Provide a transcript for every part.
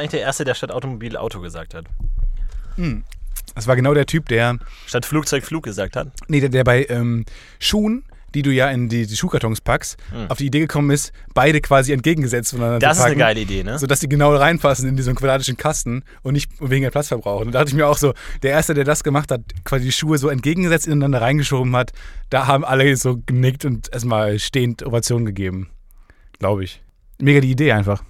eigentlich der Erste, der statt Automobil Auto gesagt hat? Das war genau der Typ, der, Statt Flugzeug Flug gesagt hat? nee, der, der bei ähm, Schuhen, die du ja in die, die Schuhkartons packst, auf die Idee gekommen ist, beide quasi entgegengesetzt voneinander Das zu ist packen. eine geile Idee, ne? sodass die genau reinpassen in diesen quadratischen Kasten und nicht weniger Platz verbrauchen. Und da dachte ich mir auch so, der Erste, der das gemacht hat, quasi die Schuhe so entgegengesetzt ineinander reingeschoben hat, da haben alle so genickt und erstmal stehend Ovation gegeben. Glaube ich. Mega die Idee einfach.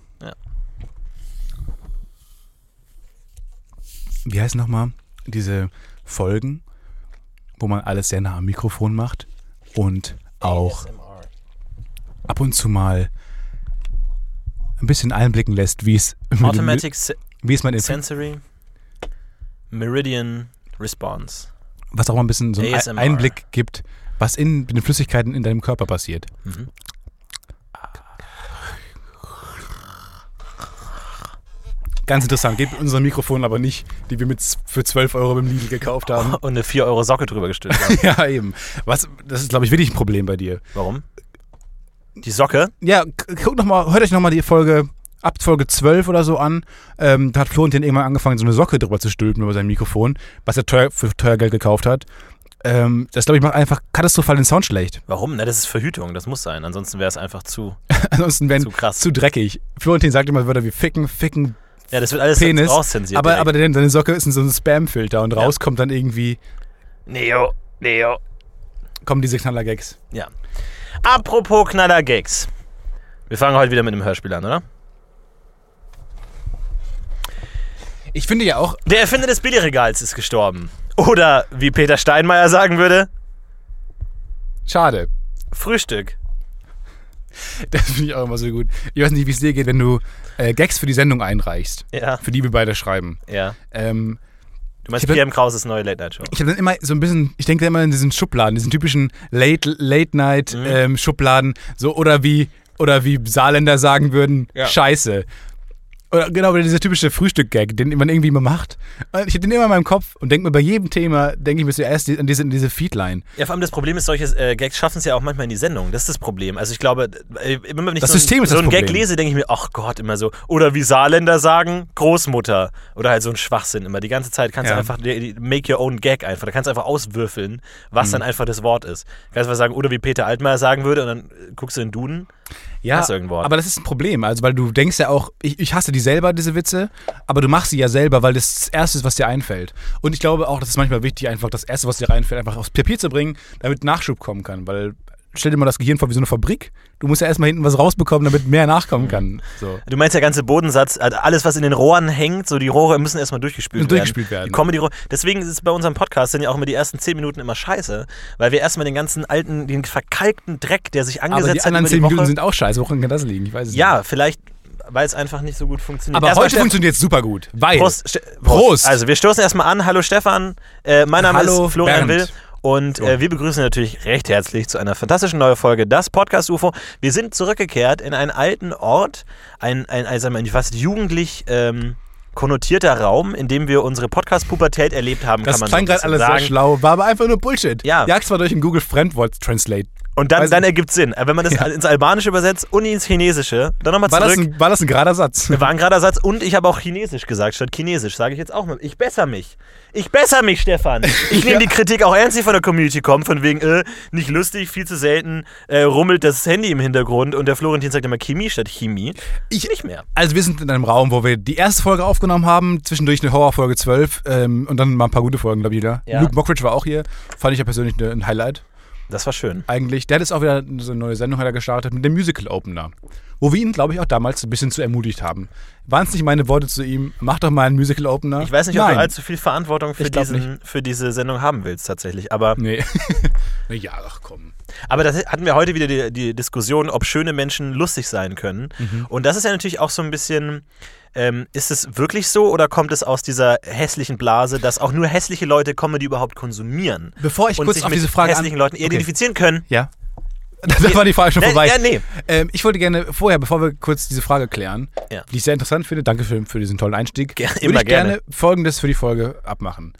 Wie heißt nochmal diese Folgen, wo man alles sehr nah am Mikrofon macht und auch ASMR. ab und zu mal ein bisschen einblicken lässt, wie es Automatic wie es man in Sensory Meridian Response. was auch mal ein bisschen so einen ASMR. Einblick gibt, was in den Flüssigkeiten in deinem Körper passiert. Mhm. Ganz interessant. Geht mit unseren Mikrofonen aber nicht, die wir mit für 12 Euro beim Lidl gekauft haben. Und eine 4 Euro Socke drüber gestülpt haben. ja, eben. Was, das ist, glaube ich, wirklich ein Problem bei dir. Warum? Die Socke? Ja, guckt noch mal, hört euch nochmal die Folge ab Folge 12 oder so an. Ähm, da hat Florentin irgendwann angefangen, so eine Socke drüber zu stülpen über sein Mikrofon, was er teuer, für teuer Geld gekauft hat. Ähm, das, glaube ich, macht einfach katastrophal den Sound schlecht. Warum? Na, das ist Verhütung, das muss sein. Ansonsten wäre es einfach zu, Ansonsten zu krass. zu dreckig. Florentin sagt immer Wörter wie ficken, ficken, ja, das wird alles Penis. rauszensiert. aber, direkt. aber seine Socke ist in so einem Spam-Filter und raus kommt dann irgendwie, Neo, Neo. kommen diese Knaller-Gags. Ja. Apropos Knaller-Gags. Wir fangen heute wieder mit einem Hörspiel an, oder? Ich finde ja auch, Der Erfinder des Billigregals ist gestorben. Oder, wie Peter Steinmeier sagen würde, schade. Frühstück. Das finde ich auch immer so gut. Ich weiß nicht, wie es dir geht, wenn du äh, Gags für die Sendung einreichst, Ja, für die wir beide schreiben. ja. Ähm, Du meinst PM Krauses neue Late-Night-Show. ich habe dann immer so ein bisschen, ich denke immer in diesen Schubladen, diesen typischen Late, Late Night Mhm. ähm, Schubladen, so oder wie oder wie Saarländer sagen würden, Ja. Scheiße. Oder genau, oder dieser typische Frühstück-Gag, den man irgendwie immer macht. Und ich habe den immer in meinem Kopf und denke mir bei jedem Thema, denke ich mir zuerst an diese, an diese Feedline. Ja, vor allem das Problem ist, solche äh, Gags schaffen es ja auch manchmal in die Sendung. Das ist das Problem. Also ich glaube, äh, immer wenn ich Das so, System ein, ist so einen Gag lese, denke ich mir, ach Gott, immer so. Oder wie Saarländer sagen, Großmutter. Oder halt so ein Schwachsinn immer. Die ganze Zeit kannst Ja. du einfach, die- die- make your own Gag einfach. Da kannst du einfach auswürfeln, was Mhm. dann einfach das Wort ist. Kannst einfach sagen, oder wie Peter Altmaier sagen würde und dann äh, guckst du in den Duden. Ja, aber das ist ein Problem, also weil du denkst ja auch, ich, ich hasse die selber, diese Witze, aber du machst sie ja selber, weil das das Erste ist, was dir einfällt. Und ich glaube auch, das ist manchmal wichtig, einfach das Erste, was dir einfällt, einfach aufs Papier zu bringen, damit Nachschub kommen kann, weil stell dir mal das Gehirn vor wie so eine Fabrik. Du musst ja erstmal hinten was rausbekommen, damit mehr nachkommen kann. So. Du meinst der ganze Bodensatz, also alles, was in den Rohren hängt, so die Rohre müssen erstmal durchgespült, Müssen durchgespült werden. Die Comedy -Rohre. Deswegen ist es bei unserem Podcast sind ja auch immer die ersten zehn Minuten immer scheiße, weil wir erstmal den ganzen alten, den verkalkten Dreck, der sich angesetzt Aber die anderen hat zehn Minuten sind auch scheiße. Woran kann das liegen? Ich weiß es ja, nicht. vielleicht, weil es einfach nicht so gut funktioniert. Aber heute funktioniert es super gut, weil Prost, Ste Prost. Also wir stoßen erstmal an. Hallo Stefan, äh, mein Name Hallo, ist Florian Bernd. Will. Und äh, wir begrüßen natürlich recht herzlich zu einer fantastischen neuen Folge Das Podcast UFO. Wir sind zurückgekehrt in einen alten Ort, ein, ein, ein, sagen wir, mal, fast jugendlich ähm, konnotierter Raum, in dem wir unsere Podcast-Pubertät erlebt haben, das kann man klang so ein gerade alles bisschen sehr sagen. schlau, war aber einfach nur Bullshit. Ja. Jag's mal durch den Google Fremdwort Translate. Und dann, Weiß dann ergibt Sinn. Aber Wenn man das ins Albanische übersetzt und ins Chinesische, dann nochmal War das, zurück. ein, war das ein gerader Satz? War ein gerader Satz und ich habe auch Chinesisch gesagt statt Chinesisch. Sage ich jetzt auch mal. Ich besser mich. Ich besser mich, Stefan. Ich nehme Ja. die Kritik auch ernst, die von der Community kommt, von wegen, äh, nicht lustig, viel zu selten, äh, rummelt das Handy im Hintergrund und der Florentin sagt immer Chemie statt Chemie. Ich Nicht mehr. Also wir sind in einem Raum, wo wir die erste Folge aufgenommen haben, zwischendurch eine Horrorfolge 12 ähm, und dann mal ein paar gute Folgen, glaube ich, wieder. Ja. Luke Mockridge war auch hier. Fand ich ja persönlich ein Highlight. Das war schön. Eigentlich. Der hat jetzt auch wieder so eine neue Sendung hat er gestartet mit dem Musical Opener. Wo wir ihn, glaube ich, auch damals ein bisschen zu ermutigt haben. Waren es nicht meine Worte zu ihm, mach doch mal einen Musical Opener? Ich weiß nicht, ob Nein. du allzu viel Verantwortung für, diesen, für diese Sendung haben willst, tatsächlich. Aber, Nee. Ja, ach komm. aber das hatten wir heute wieder die, die Diskussion, ob schöne Menschen lustig sein können. Mhm. Und das ist ja natürlich auch so ein bisschen. Ähm, ist es wirklich so oder kommt es aus dieser hässlichen Blase, dass auch nur hässliche Leute Comedy überhaupt konsumieren? Bevor ich und kurz sich auf mit diese Frage hässlichen Leuten Okay. identifizieren können? Ja. Da war die Frage schon Ne, vorbei. Ja, nee. Ähm, ich wollte gerne vorher, bevor wir kurz diese Frage klären, Ja. die ich sehr interessant finde, danke für, für diesen tollen Einstieg, Ger- würde ich gerne, gerne. Folgendes für die Folge abmachen.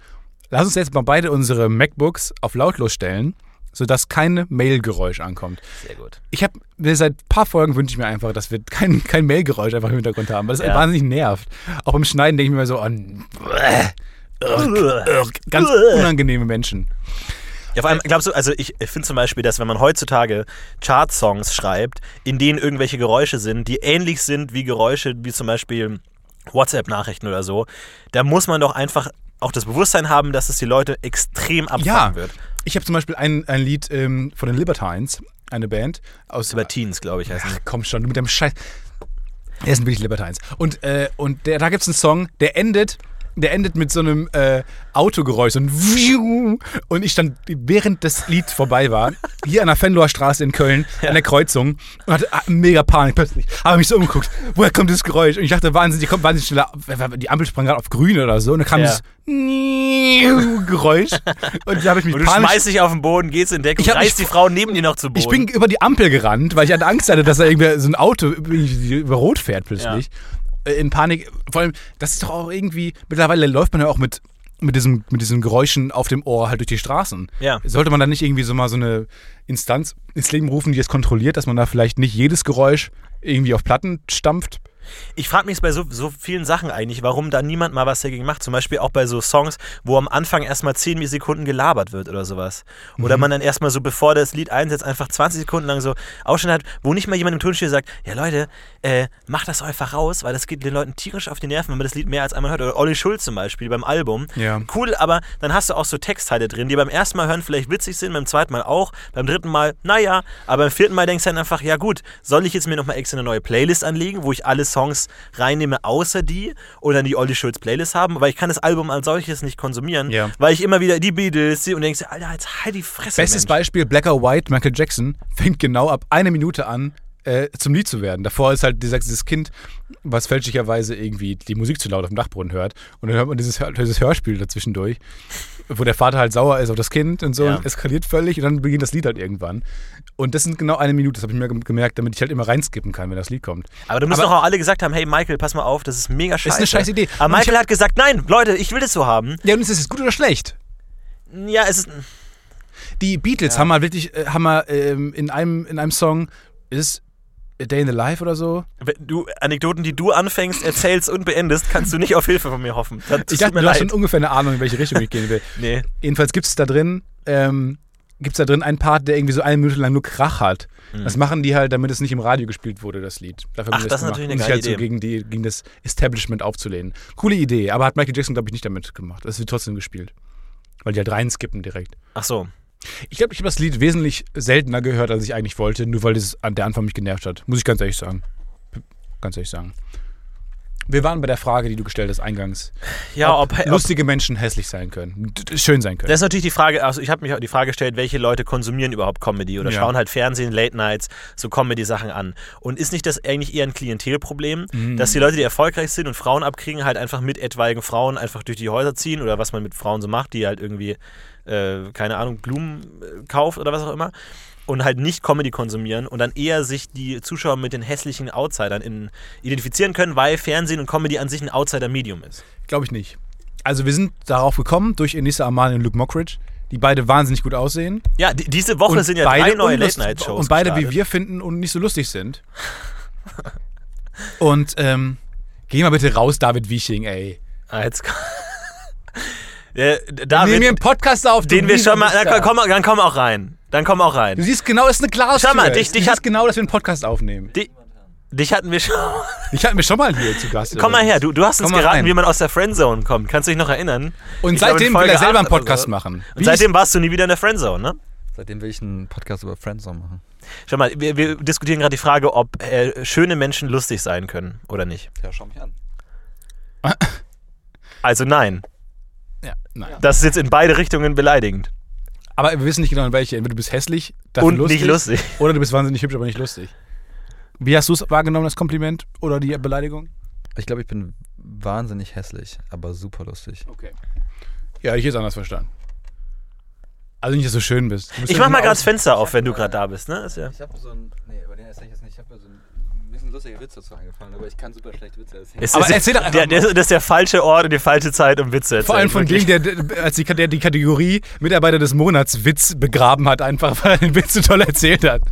Lass uns jetzt mal beide unsere MacBooks auf lautlos stellen sodass kein Mailgeräusch ankommt. Sehr gut. Ich habe mir seit ein paar Folgen wünsche ich mir einfach, dass wir kein, kein Mailgeräusch einfach im Hintergrund haben, weil das Ja. wahnsinnig nervt. Auch beim Schneiden denke ich mir so an ganz unangenehme Menschen. Ja, vor allem, glaubst du, also ich, ich finde zum Beispiel, dass wenn man heutzutage Chart-Songs schreibt, in denen irgendwelche Geräusche sind, die ähnlich sind wie Geräusche, wie zum Beispiel WhatsApp-Nachrichten oder so, da muss man doch einfach auch das Bewusstsein haben, dass es die Leute extrem abfangen Ja, wird. Ich habe zum Beispiel ein, ein Lied ähm, von den Libertines, eine Band aus Libertines, glaube ich, heißen Ach, komm schon, mit dem Scheiß. Er sind wirklich Libertines. Und, äh, und der, da gibt es einen Song, der endet, der endet mit so einem äh, Autogeräusch, Wiu. Und ich stand, während das Lied vorbei war, hier an der Fenloher Straße in Köln, an der Kreuzung, und hatte ah, mega Panik plötzlich. Habe mich so umgeguckt, woher kommt das Geräusch? Und ich dachte, wahnsinnig, die kommt wahnsinnig schnell, die Ampel sprang gerade auf grün oder so, und dann kam Ja. dieses Geräusch. Und da habe ich mich Und du panisch schmeißt dich auf den Boden, gehst in Deckung, Ich reißt die Frau neben dir noch zu Boden. ich bin über die Ampel gerannt, weil ich hatte Angst hatte, dass da irgendwie so ein Auto über Rot fährt plötzlich. Äh, In Panik. Vor allem, das ist doch auch irgendwie. Mittlerweile läuft man ja auch mit, mit, diesem, mit diesen Geräuschen auf dem Ohr halt durch die Straßen. Ja. Sollte man da nicht irgendwie so mal so eine Instanz ins Leben rufen, die es kontrolliert, dass man da vielleicht nicht jedes Geräusch irgendwie auf Platten stampft? Ich frage mich bei so, so vielen Sachen eigentlich, warum da niemand mal was dagegen macht. Zum Beispiel auch bei so Songs, wo am Anfang erstmal 10 Sekunden gelabert wird oder sowas. Oder Mhm. man dann erstmal so, bevor das Lied einsetzt, einfach 20 Sekunden lang so Ausschnitt hat, wo nicht mal jemand im Tonstudio sagt, ja Leute, äh, macht das einfach raus, weil das geht den Leuten tierisch auf die Nerven, wenn man das Lied mehr als einmal hört. Oder Olli Schulz zum Beispiel beim Album. Ja. Cool, aber dann hast du auch so Textteile drin, die beim ersten Mal hören vielleicht witzig sind, beim zweiten Mal auch, beim dritten Mal, naja, aber beim vierten Mal denkst du dann einfach, ja gut, soll ich jetzt mir nochmal extra eine neue Playlist anlegen, wo ich alle Songs reinnehme, außer die, oder dann die Olli Schulz Playlist haben, weil ich kann das Album als solches nicht konsumieren, Ja. weil ich immer wieder die Beatles sehe und denkst, Alter, jetzt halt die Fresse, Bestes Mensch. Beispiel: Black or White, Michael Jackson fängt genau ab einer Minute an, äh, zum Lied zu werden. Davor ist halt dieses Kind, was fälschlicherweise irgendwie die Musik zu laut auf dem Dachboden hört. Und dann hört man dieses, dieses Hörspiel dazwischendurch, wo der Vater halt sauer ist auf das Kind und so, Ja. und eskaliert völlig und dann beginnt das Lied halt irgendwann. Und das sind genau eine Minute, das habe ich mir gem- gemerkt, damit ich halt immer reinskippen kann, wenn das Lied kommt. Aber du musst doch auch alle gesagt haben, hey Michael, pass mal auf, das ist mega scheiße. eine scheiß Idee. Aber Michael hat gesagt, nein, Leute, ich will das so haben. Ja, und ist das gut oder schlecht? Ja, es ist, Die Beatles haben mal wirklich, äh, haben mal ähm, in, einem, in einem Song, ist A Day in the Life oder so, wenn du Anekdoten, die du anfängst, erzählst und beendest, kannst du nicht auf Hilfe von mir hoffen. Das Ich dachte, mir du hast leid. schon ungefähr eine Ahnung, in welche Richtung ich gehen will. Nee. Jedenfalls gibt es da drin, ähm, gibt da drin einen Part, der irgendwie so eine Minute lang nur Krach hat. Das machen die halt, damit es nicht im Radio gespielt wurde, das Lied. Dafür. Ach, die das ist natürlich eine um geile halt so Idee. gegen, die, gegen das Establishment aufzulehnen. Coole Idee, aber hat Michael Jackson, glaube ich, nicht damit gemacht. Das wird trotzdem gespielt. Weil die halt reinskippen direkt. Ach so. Ich glaube, ich habe das Lied wesentlich seltener gehört, als ich eigentlich wollte, nur weil das an der Anfang mich genervt hat. Muss ich ganz ehrlich sagen. Ganz ehrlich sagen. Wir waren bei der Frage, die du gestellt hast eingangs. Ja, ob, ob lustige Menschen hässlich sein können, schön sein können. Das ist natürlich die Frage, also ich habe mich auch die Frage gestellt, welche Leute konsumieren überhaupt Comedy oder Ja. schauen halt Fernsehen, Late Nights, so Comedy-Sachen an. Und ist nicht das eigentlich eher ein Klientelproblem, Mhm. dass die Leute, die erfolgreich sind und Frauen abkriegen, halt einfach mit etwaigen Frauen einfach durch die Häuser ziehen oder was man mit Frauen so macht, die halt irgendwie, äh, keine Ahnung, Blumen äh, kauft oder was auch immer und halt nicht Comedy konsumieren und dann eher sich die Zuschauer mit den hässlichen Outsidern in, identifizieren können, weil Fernsehen und Comedy an sich ein Outsider-Medium ist. Glaube ich nicht. Also wir sind darauf gekommen durch Enisa Amani und Luke Mockridge, die beide wahnsinnig gut aussehen. Ja, die, diese Woche sind ja drei neue Late-Night-Shows Und beide, wie gestartet. wir finden, und nicht so lustig sind. und ähm, geh mal bitte raus, David Wieching, ey. Ah, jetzt Der, Wir nehmen David, hier einen Podcast auf, du den wir schon mal. Na, komm, dann komm auch rein. Dann komm auch Du rein. siehst genau, das ist eine Glastür. Schau mal, dich- du dich siehst hat- genau, dass wir einen Podcast aufnehmen. Di- dich hatten wir schon. Ich hatten wir schon mal hier zu Gast. Komm mal her, du, du hast uns geraten, rein. wie man aus der Friendzone kommt. Kannst du dich noch erinnern? Und Ich glaube, seitdem will Folge er selber einen Podcast so. machen. Und seitdem warst du nie wieder in der Friendzone, ne? Seitdem will ich einen Podcast über Friendzone machen. Schau mal, wir, wir diskutieren gerade die Frage, ob äh, schöne Menschen lustig sein können oder nicht. Ja, schau mich an. Also nein. Ja, nein. Das ist jetzt in beide Richtungen beleidigend. Aber wir wissen nicht genau in welche. Entweder du bist hässlich, dafür Und lustig, nicht lustig. Oder du bist wahnsinnig hübsch, aber nicht lustig. Wie hast du es wahrgenommen, das Kompliment oder die Beleidigung? Ich glaube, ich bin wahnsinnig hässlich, aber super lustig. Okay. Ja, ich hätte es anders verstanden. Also nicht, dass du schön bist. Du bist Ich mach mal gerade das Fenster auf, wenn du gerade da bist, ne? Ist ja. Ich habe so ein. Nee, über den erzähl ich jetzt nicht. Ich habe so ein ein lustiger Witz dazu eingefallen, aber ich kann super schlecht Witze erzählen. Es Aber ist, erzähl doch der, der, das ist der falsche Ort und die falsche Zeit, um Witze zu erzählen. Vor allem von wirklich. dem, der, als die, der die Kategorie Mitarbeiter des Monats Witz begraben hat, einfach weil er den Witz so toll erzählt hat.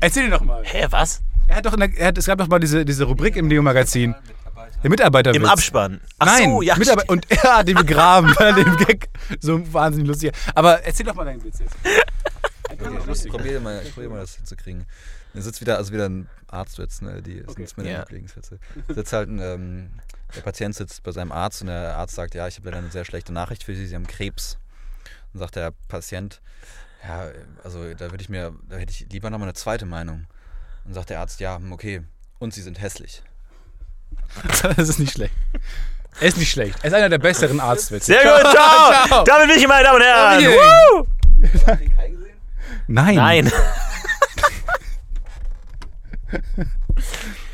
Erzähl ihn doch mal. Hä, was? Er hat doch der, er hat, es gab doch mal diese, diese Rubrik im Neo-Magazin. Der Mitarbeiterwitz. Im Abspann. Ach Nein, so, ja. Mitarbeiter, und er hat ihn begraben, weil er den Gag so wahnsinnig lustig Aber erzähl doch mal deinen Witz jetzt. Okay, ich probiere mal, ich probier mal das hinzukriegen. Dann sitzt wieder, also wieder ein Arztwitz, ne? Die sind jetzt meine Ja. Lieblingswitze. Sitzt halt ein, ähm, der Patient sitzt bei seinem Arzt und der Arzt sagt, ja, ich habe leider eine sehr schlechte Nachricht für Sie, Sie haben Krebs. Dann sagt der Patient, ja, also da würde ich mir, da hätte ich lieber nochmal eine zweite Meinung. Dann sagt der Arzt, ja, hm, okay, und Sie sind hässlich. Das ist nicht schlecht. Er ist nicht schlecht. Er ist einer der besseren Arztwitze. Sehr gut, ciao. Ciao. Damit bin ich, meine Damen und Herren. Nein. Nein.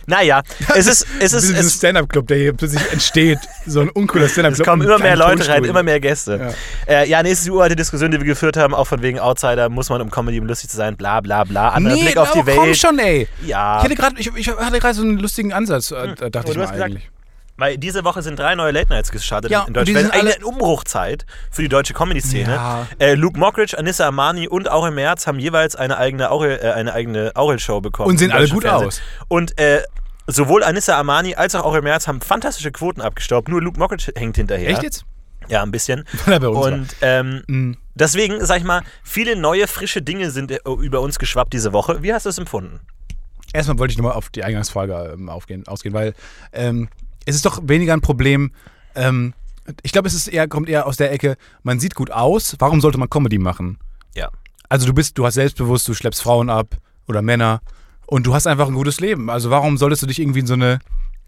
naja, es ist, es ist, ein Stand-Up-Club, der hier plötzlich entsteht. So ein uncooler Stand-Up-Club. es kommen immer mehr Leute rein, immer mehr Gäste. Ja, äh, ja nee, es ist die uralte Diskussion, die wir geführt haben, auch von wegen Outsider, muss man um Comedy um lustig zu sein, bla bla bla. Anderer Nee, Blick auf die aber komm Welt. schon, ey. Ja, Ich hatte gerade so einen lustigen Ansatz, äh, dachte aber ich du mal hast gesagt, eigentlich. Weil diese Woche sind drei neue Late Nights gestartet Ja, in Deutschland. sind alle- eine Umbruchzeit für die deutsche Comedy-Szene. Ja. Äh, Luke Mockridge, Anissa Armani und Aurel Merz haben jeweils eine eigene Aurel, äh, eine eigene Aurel-Show bekommen. Und sehen alle gut Fernsehen. aus. Und äh, sowohl Anissa Armani als auch Aurel Merz haben fantastische Quoten abgestaubt. Nur Luke Mockridge hängt hinterher. Echt jetzt? Ja, ein bisschen. Und ähm, Mhm. deswegen, sag ich mal, viele neue, frische Dinge sind äh, über uns geschwappt diese Woche. Wie hast du es empfunden? Erstmal wollte ich nochmal auf die Eingangsfrage ähm, aufgehen, ausgehen, weil ähm, es ist doch weniger ein Problem. Ähm, ich glaube, es ist eher, kommt eher aus der Ecke, man sieht gut aus, warum sollte man Comedy machen? Ja. Also du bist, du hast selbstbewusst, du schleppst Frauen ab oder Männer und du hast einfach ein gutes Leben. Also warum solltest du dich irgendwie in so eine,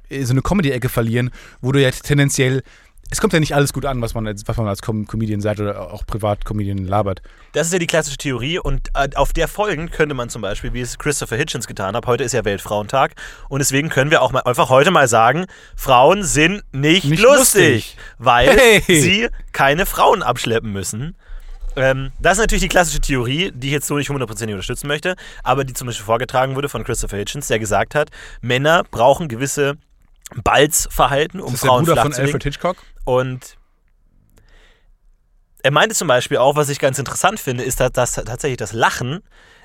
in so eine Comedy-Ecke verlieren, wo du ja tendenziell, es kommt ja nicht alles gut an, was man als, was man als Com Comedian sagt oder auch Privat-Comedian labert. Das ist ja die klassische Theorie und äh, auf der folgend könnte man zum Beispiel, wie es Christopher Hitchens getan hat, heute ist ja Weltfrauentag und deswegen können wir auch mal einfach heute mal sagen, Frauen sind nicht, Nicht lustig, lustig. weil Hey. sie keine Frauen abschleppen müssen. Ähm, das ist natürlich die klassische Theorie, die ich jetzt so nicht hundertprozentig unterstützen möchte, aber die zum Beispiel vorgetragen wurde von Christopher Hitchens, der gesagt hat, Männer brauchen gewisse Balzverhalten, um Das ist der Frauen Bruder flach von zu legen. Alfred Hitchcock. Und er meinte zum Beispiel auch, was ich ganz interessant finde, ist, dass, dass tatsächlich das Lachen,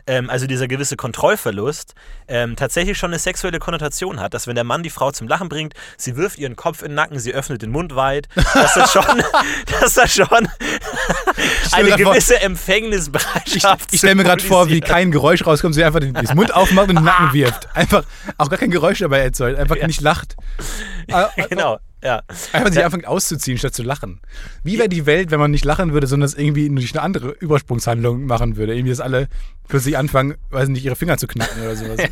ähm, also dieser gewisse Kontrollverlust, ähm, tatsächlich schon eine sexuelle Konnotation hat. Dass wenn der Mann die Frau zum Lachen bringt, sie wirft ihren Kopf in den Nacken, sie öffnet den Mund weit, dass das schon, dass das schon eine gewisse Empfängnisbereitschaft Ich stelle mir gerade vor, wie kein Geräusch rauskommt, sie einfach den, den Mund aufmacht und den Nacken wirft. Einfach auch gar kein Geräusch dabei erzeugt, einfach nicht lacht. Äh, Genau, ja. Einfach sich anfängt auszuziehen, statt zu lachen. Wie wäre die Welt, wenn man nicht lachen würde, sondern es irgendwie durch eine andere Übersprungshandlung machen würde? Irgendwie, dass alle plötzlich anfangen, weiß nicht, ihre Finger zu knacken oder sowas.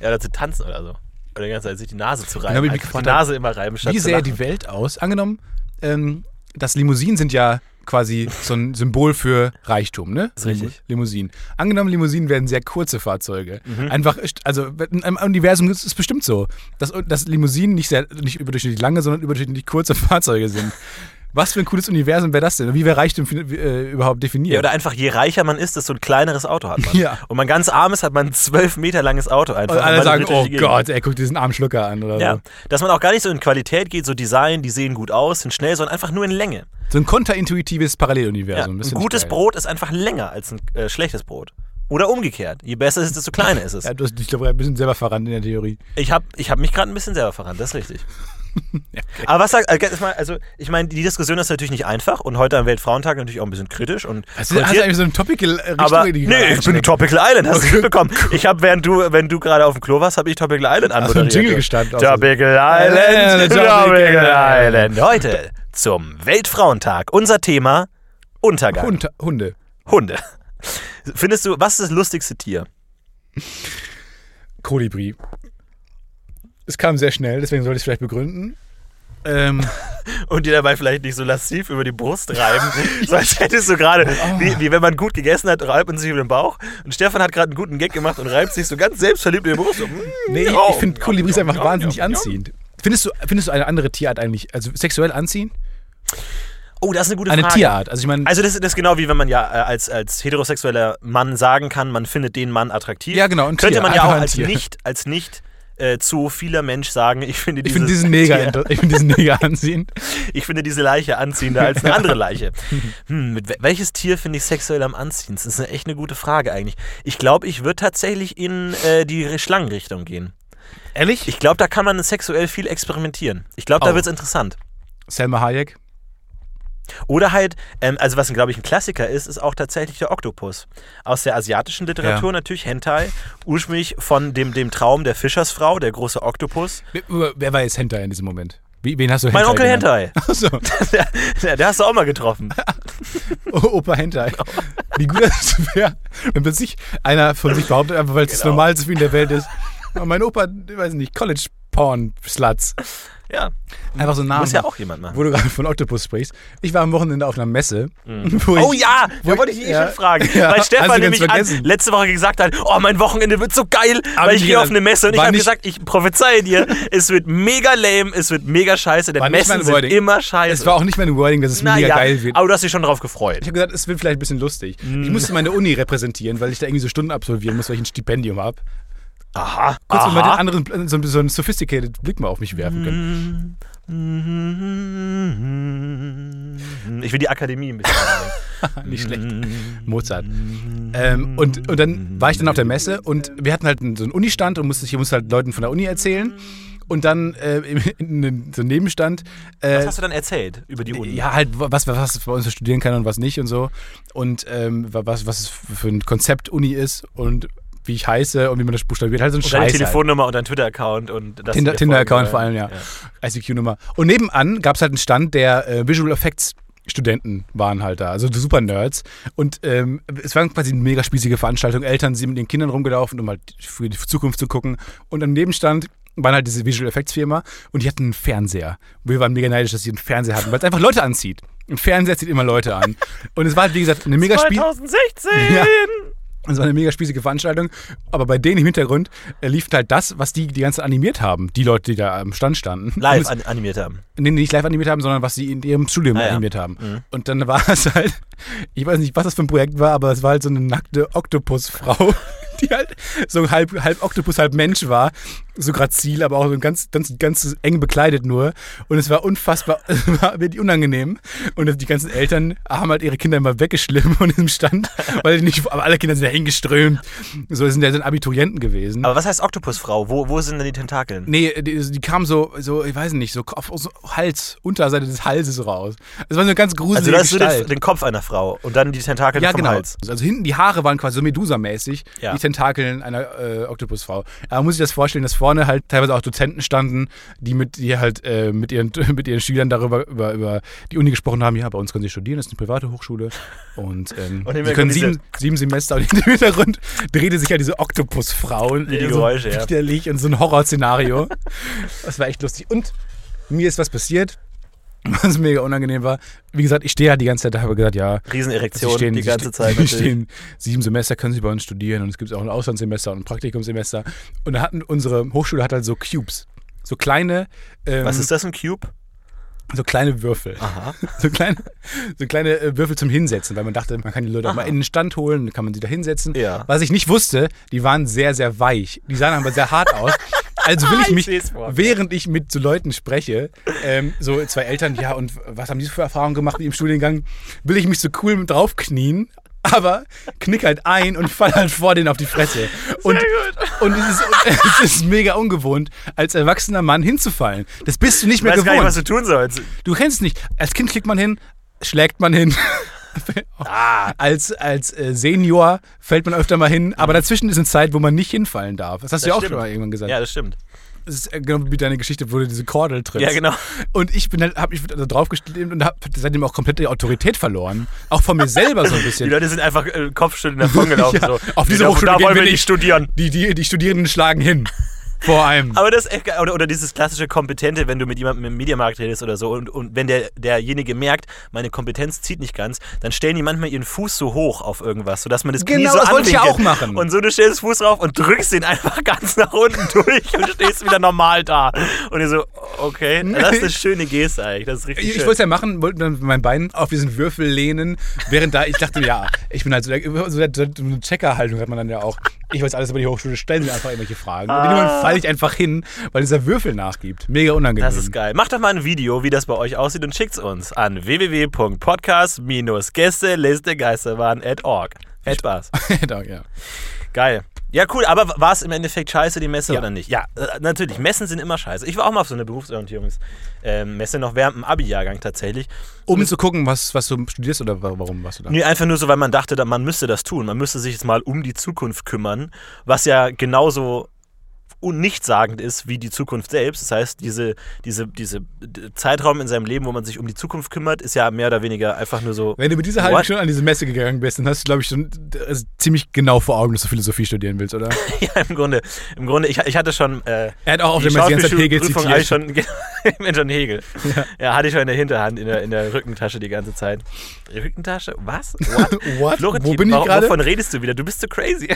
Ja, oder zu tanzen oder so. Oder die ganze Zeit sich die Nase zu reiben. Genau, wie Einfach die Nase immer reiben, statt Wie sähe die Welt aus? Angenommen, ähm, das Limousinen sind ja quasi so ein Symbol für Reichtum, ne? ist richtig. Limousinen. Angenommen, Limousinen werden sehr kurze Fahrzeuge. Mhm. Einfach, also im Universum ist es bestimmt so, dass, dass Limousinen nicht, sehr, nicht überdurchschnittlich lange, sondern überdurchschnittlich kurze Fahrzeuge sind. Was für ein cooles Universum wäre das denn? Wie wäre Reichtum äh, überhaupt definiert? Ja, oder einfach, je reicher man ist, desto ein kleineres Auto hat man. Ja. Und man ganz arm ist, hat man ein zwölf Meter langes Auto einfach. und alle Und sagen, oh. Gott, ey, guck diesen armen Schlucker an oder Ja, so. dass man auch gar nicht so in Qualität geht, so Design, die sehen gut aus, sind schnell, sondern einfach nur in Länge. So ein kontraintuitives Ja, Paralleluniversum. ein find ich gutes geil. Brot ist einfach länger als ein äh, schlechtes Brot. Oder umgekehrt. Je besser es ist, desto kleiner ist es. Ja, du hast dich, glaube ich, ein bisschen selber verrannt in der Theorie. Ich habe ich hab mich gerade ein bisschen selber verrannt, das ist richtig. Aber was sagt, äh, jetzt mal, also ich meine, die Diskussion ist natürlich nicht einfach und heute am Weltfrauentag natürlich auch ein bisschen kritisch und Hast du, hast du eigentlich so eine Topical-Richtung? aber die nee, ich bin? Tropical Island, hast du mitbekommen. Ich habe, während du, wenn du gerade auf dem Klo warst, habe ich Tropical Island Hast du anmoderiert. einen Jingle gestanden? Tropical Ja, Island, Tropical Island. Heute zum Weltfrauentag. Unser Thema Untergang. Hund, Hunde. Hunde. Findest du, was ist das lustigste Tier? Kolibri. Es kam sehr schnell, deswegen sollte ich es vielleicht begründen. Ähm, Und dir dabei vielleicht nicht so lassiv über die Brust reiben, so als hättest du gerade, wie, wie wenn man gut gegessen hat, reibt man sich über den Bauch. Und Stefan hat gerade einen guten Gag gemacht und reibt sich so ganz selbstverliebt über die Brust. So, mm, nee, oh, ich finde Kolibris ja, einfach wahnsinnig anziehend. Findest du, findest du eine andere Tierart eigentlich, also sexuell anziehend? Oh, das ist eine gute Eine Frage. Tierart. Also ich meine, Also das, das ist genau wie wenn man ja äh, als, als heterosexueller Mann sagen kann, man findet den Mann attraktiv. Ja, genau, Könnte Tier, man ja auch als nicht, als nicht äh, zoophiler Mensch sagen, ich finde Ich finde diesen Neger, Tier- ich finde diesen Neger anziehend. ich finde diese Leiche anziehender als eine andere Leiche. Hm, welches Tier finde ich sexuell am anziehendsten? Das ist eine echt eine gute Frage eigentlich. Ich glaube, ich würde tatsächlich in äh, die Schlangenrichtung gehen. Ehrlich? Ich glaube, da kann man sexuell viel experimentieren. Ich glaube, da Oh. wird es interessant. Selma Hayek. Oder halt, ähm, also was, glaube ich, ein Klassiker ist, ist auch tatsächlich der Oktopus. Aus der asiatischen Literatur natürlich Hentai, ursprünglich von dem, dem Traum der Fischersfrau, der große Oktopus. Wer, wer war jetzt Hentai in diesem Moment? Wen hast du Mein Onkel genannt? Hentai. Achso, Der, der, der hast du auch mal getroffen. Opa Hentai. Wie gut das wäre, wenn plötzlich einer von sich behauptet, einfach weil es das Genau. Normalste für ihn der Welt ist. Mein Opa, ich weiß nicht, College Porn Sluts. Ja, Einfach so Namen. muss ja auch jemand machen. Wo du gerade von Oktopus sprichst. Ich war am Wochenende auf einer Messe. Wo Oh ich, ja, wo da wollte ich ich- dich eh ja. schon fragen. Ja, Weil Stefan nämlich an, letzte Woche gesagt hat, oh, mein Wochenende wird so geil, Aber weil ich gehe auf eine Messe und ich habe gesagt, ich prophezeie dir, es wird mega lame, es wird mega scheiße, nicht Messen sind immer scheiße. Es war auch nicht mein Wording, dass es Na mega ja, geil wird. aber du hast dich schon drauf gefreut. Ich habe gesagt, es wird vielleicht ein bisschen lustig. Ich musste meine Uni repräsentieren, weil ich da irgendwie so Stunden absolvieren muss, weil ich ein Stipendium habe. Aha. Kurz um mal den aha. anderen, so, so einen sophisticated Blick mal auf mich werfen können. Ich will die Akademie ein bisschen. Nicht schlecht. Mozart. Ähm, und, und dann war ich dann auf der Messe und wir hatten halt so einen Unistand und musste, ich musste halt Leuten von der Uni erzählen. Und dann äh, in, in, so einem Nebenstand. Äh, Was hast du dann erzählt über die Uni? Ja, halt, was, was bei uns so studieren kann und was nicht und so. Und ähm, was, was es für ein Konzept Uni ist und wie ich heiße und wie man das buchstabiert. Halt so ein und Scheiß. Halt. Telefonnummer und dein Twitter-Account und das Tinder- Tinder-Account folgen vor allem, wollen. ja. ICQ-Nummer. Und nebenan gab es halt einen Stand, der äh, Visual Effects Studenten waren halt da, also super Nerds. Und ähm, es war quasi eine mega spießige Veranstaltung. Eltern sind mit ihren Kindern rumgelaufen, um halt für die Zukunft zu gucken. Und am Nebenstand waren halt diese Visual Effects Firma und die hatten einen Fernseher. Wir waren mega neidisch, dass sie einen Fernseher hatten, weil es einfach Leute anzieht. Ein Fernseher zieht immer Leute an. Und es war halt, wie gesagt, eine mega spießige. 2016! Ja. Es war eine mega spießige Veranstaltung, aber bei denen im Hintergrund äh, lief halt das, was die die ganze Zeit animiert haben. Die Leute, die da am Stand standen. Live an, animiert haben. Nee, nicht live animiert haben, sondern was sie in ihrem Studium Ah, ja. animiert haben. Mhm. Und dann war es halt, ich weiß nicht, was das für ein Projekt war, aber es war halt so eine nackte Oktopusfrau, die halt so halb, halb Oktopus, halb Mensch war. So grazil, aber auch so ganz, ganz, ganz eng bekleidet nur. Und es war unfassbar, es war wirklich unangenehm. Und die ganzen Eltern haben halt ihre Kinder immer weggeschliffen von diesem Stand, weil die nicht, aber alle Kinder sind da hingeströmt. So, sind ja dann Abiturienten gewesen. Aber was heißt Oktopusfrau? Wo, wo sind denn die Tentakeln? Nee, die, die kam so, so, ich weiß nicht, so auf so Hals, Unterseite des Halses raus. Das war so eine ganz Also gruselige du hast so den, Gestalt. den Kopf einer Frau und dann die Tentakel ja, vom genau. Hals. Also hinten die Haare waren quasi so Medusa-mäßig, Ja. die Tentakeln einer äh, Oktopusfrau. Aber muss sich das vorstellen, dass vorne halt teilweise auch Dozenten standen, die mit die halt äh, mit, ihren, mit ihren Schülern darüber über, über die Uni gesprochen haben. Ja, bei uns können sie studieren, das ist eine private Hochschule. Und, ähm, Und sie können sieben, sieben Semester und im Hintergrund drehte sich ja diese Oktopusfrau. und, Die äh, so Geräusche, ja. und so ein Horrorszenario. das war echt lustig. Und mir ist was passiert, was mega unangenehm war. Wie gesagt, ich stehe halt die ganze Zeit da, habe gesagt, ja, Riesenerektion stehen, die ganze Zeit. Sie natürlich. stehen sieben Semester, können Sie bei uns studieren und es gibt auch ein Auslandssemester und ein Praktikumssemester. Und da hatten unsere Hochschule hat halt so Cubes. So kleine, ähm, Was ist das, ein Cube? so kleine Würfel. Aha. So kleine, so kleine äh, Würfel zum Hinsetzen, weil man dachte, man kann die Leute auch Aha. mal in den Stand holen, dann kann man sie da hinsetzen. Ja. Was ich nicht wusste, die waren sehr, sehr weich. Die sahen aber sehr hart aus. Also will ich Ich mich, während ich mit so Leuten spreche, ähm, so zwei Eltern, ja, und was haben die für Erfahrungen gemacht im Studiengang, will ich mich so cool mit draufknien, aber knick halt ein und fall halt vor denen auf die Fresse. Und, und es, ist, es ist mega ungewohnt, als erwachsener Mann hinzufallen. Das bist du nicht Ich mehr weiß gar nicht, gewohnt. was du tun sollst. Du kennst es nicht. Als Kind klickt man hin, schlägt man hin. Ah, Als, als äh, Senior fällt man öfter mal hin, aber dazwischen ist eine Zeit, wo man nicht hinfallen darf. Das hast du ja auch stimmt. schon mal irgendwann gesagt. ja, das stimmt. Das ist äh, genau wie deine Geschichte, wo du diese Kordel trittst. Ja, genau. Und ich bin halt, hab mich da drauf gestimmt und habe seitdem auch komplett die Autorität verloren. Auch von mir selber so ein Die bisschen. Leute sind einfach äh, Kopfschütteln davon gelaufen. Ja, so. auf diese Hochschule da wollen wir nicht. studieren. Die, die, die Studierenden schlagen hin. Vor einem. Aber das ist echt geil. oder, oder dieses klassische Kompetente, wenn du mit jemandem im Mediamarkt redest oder so und, und wenn der, derjenige merkt, meine Kompetenz zieht nicht ganz, dann stellen die manchmal ihren Fuß so hoch auf irgendwas, sodass man das Knie Genau, so das wollte ich auch machen. Und so, du stellst Fuß drauf und drückst den einfach ganz nach unten durch und stehst wieder normal da. Und ihr so, okay, das ist eine schöne Geste eigentlich. Das ist richtig Ich, schön. wollte es ja machen, wollte dann meinem Bein auf diesen Würfel lehnen, während da, ich dachte, ja, ich bin halt so, der, so, der, so eine Checkerhaltung hat man dann ja auch. Ich weiß alles über die Hochschule, stellen sie einfach irgendwelche Fragen. Und irgendwann falle ich einfach hin, weil dieser Würfel nachgibt. Mega unangenehm. Das ist geil. Macht doch mal ein Video, wie das bei euch aussieht und schickt's uns an www.podcast-gästelistegeisterbahn.org. Viel Spaß. Doch, ja. Geil. Ja, cool, aber war es im Endeffekt scheiße, die Messe Ja. oder nicht? Ja, äh, natürlich. Messen sind immer scheiße. Ich war auch mal auf so einer Berufsorientierungsmesse, noch während dem Abi-Jahrgang tatsächlich. Um zu gucken, was, was du studierst oder wa- warum warst du da? Nee, einfach nur so, weil man dachte, da- man müsste das tun. Man müsste sich jetzt mal um die Zukunft kümmern, was ja genauso un- nichtssagend ist wie die Zukunft selbst. Das heißt, diese, diese, diese Zeitraum in seinem Leben, wo man sich um die Zukunft kümmert, ist ja mehr oder weniger einfach nur so. Wenn du mit dieser halben What? Stunde an diese Messe gegangen bist, dann hast du, glaube ich, schon äh, ziemlich genau vor Augen, dass du Philosophie studieren willst, oder? ja, im Grunde, im Grunde ich, ich hatte schon. Äh, Er hat auch auf der Messe die ganze Zeit Hegel ich zitiert. schon, schon Hegel. Ja. hatte ich schon in der Hinterhand, in der, in der Rückentasche die ganze Zeit. Rückentasche? Was? What? What? Florentin, Wo bin ich gerade? Wovon redest du wieder? Du bist zu crazy.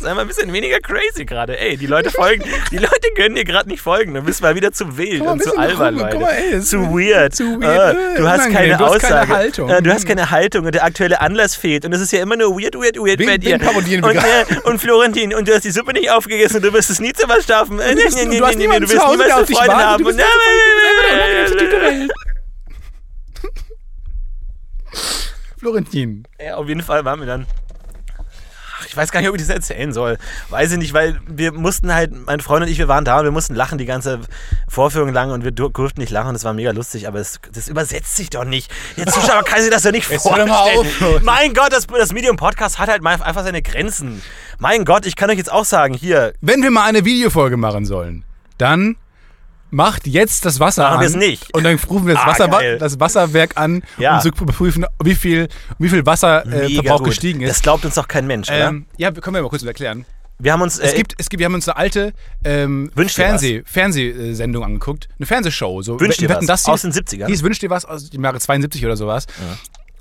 Sei mal ein bisschen weniger crazy gerade. Ey, die Leute folgen, die Leute können dir gerade nicht folgen. Du bist mal wieder zu wild mal und zu albern, Leute. mal, ey, zu weird. zu weird, Äh, äh, du hast keine du hast keine. Haltung. Äh, du hast keine Haltung und der aktuelle Anlass fehlt. Und es ist ja immer nur weird, weird, weird Wen- bei dir. und, äh, und Florentin, und du hast die Suppe nicht aufgegessen und du wirst es nie zu was schaffen. Äh, Du, bist, nee, nee, du hast nee, du zu wirst niemals Freunde wartet. haben. Du bist du. Florentin. Ja, auf jeden Fall waren wir dann. Ich weiß gar nicht, ob ich das erzählen soll. Weiß ich nicht, weil wir mussten halt, mein Freund und ich, wir waren da und wir mussten lachen die ganze Vorführung lang und wir dur- durften nicht lachen und es war mega lustig, aber es, das übersetzt sich doch nicht. Der Zuschauer kann sich das doch nicht vorstellen. Mein Gott, das, das Medium Podcast hat halt einfach seine Grenzen. Mein Gott, ich kann euch jetzt auch sagen, hier, Wenn wir mal eine Videofolge machen sollen, dann macht jetzt das Wasser Machen an. wir es nicht. Und dann rufen wir das, Ah, Wasser, das Wasserwerk an, Ja. um zu überprüfen, wie viel, wie viel Wasserverbrauch äh, gestiegen ist. Das glaubt uns doch kein Mensch, oder? ähm, ja, können wir mal kurz erklären. Wir haben uns. Es äh, gibt, es gibt, wir haben uns eine alte ähm, Fernseh, Fernsehsendung angeguckt. Eine Fernsehshow. So, Wünsch dir was. das hier- Aus den 70ern. Hieß Wünsch dir was aus dem Jahre 72 oder sowas.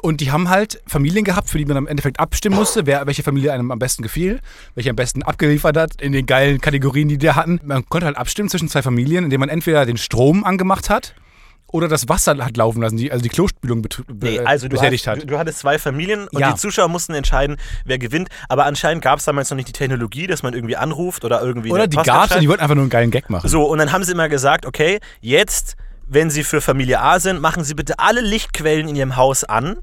Und die haben halt Familien gehabt, für die man im Endeffekt abstimmen musste, wer, welche Familie einem am besten gefiel, welche am besten abgeliefert hat in den geilen Kategorien, die die hatten. Man konnte halt abstimmen zwischen zwei Familien, indem man entweder den Strom angemacht hat oder das Wasser hat laufen lassen, die, also die Klospülung bet Nee, also betätigt hast, hat. du, du hattest zwei Familien und Ja. die Zuschauer mussten entscheiden, wer gewinnt. Aber anscheinend gab es damals noch nicht die Technologie, dass man irgendwie anruft oder irgendwie. oder die schreibt. die wollten einfach nur einen geilen Gag machen. So, und dann haben sie immer gesagt, okay, jetzt, wenn sie für Familie A sind, machen sie bitte alle Lichtquellen in ihrem Haus an.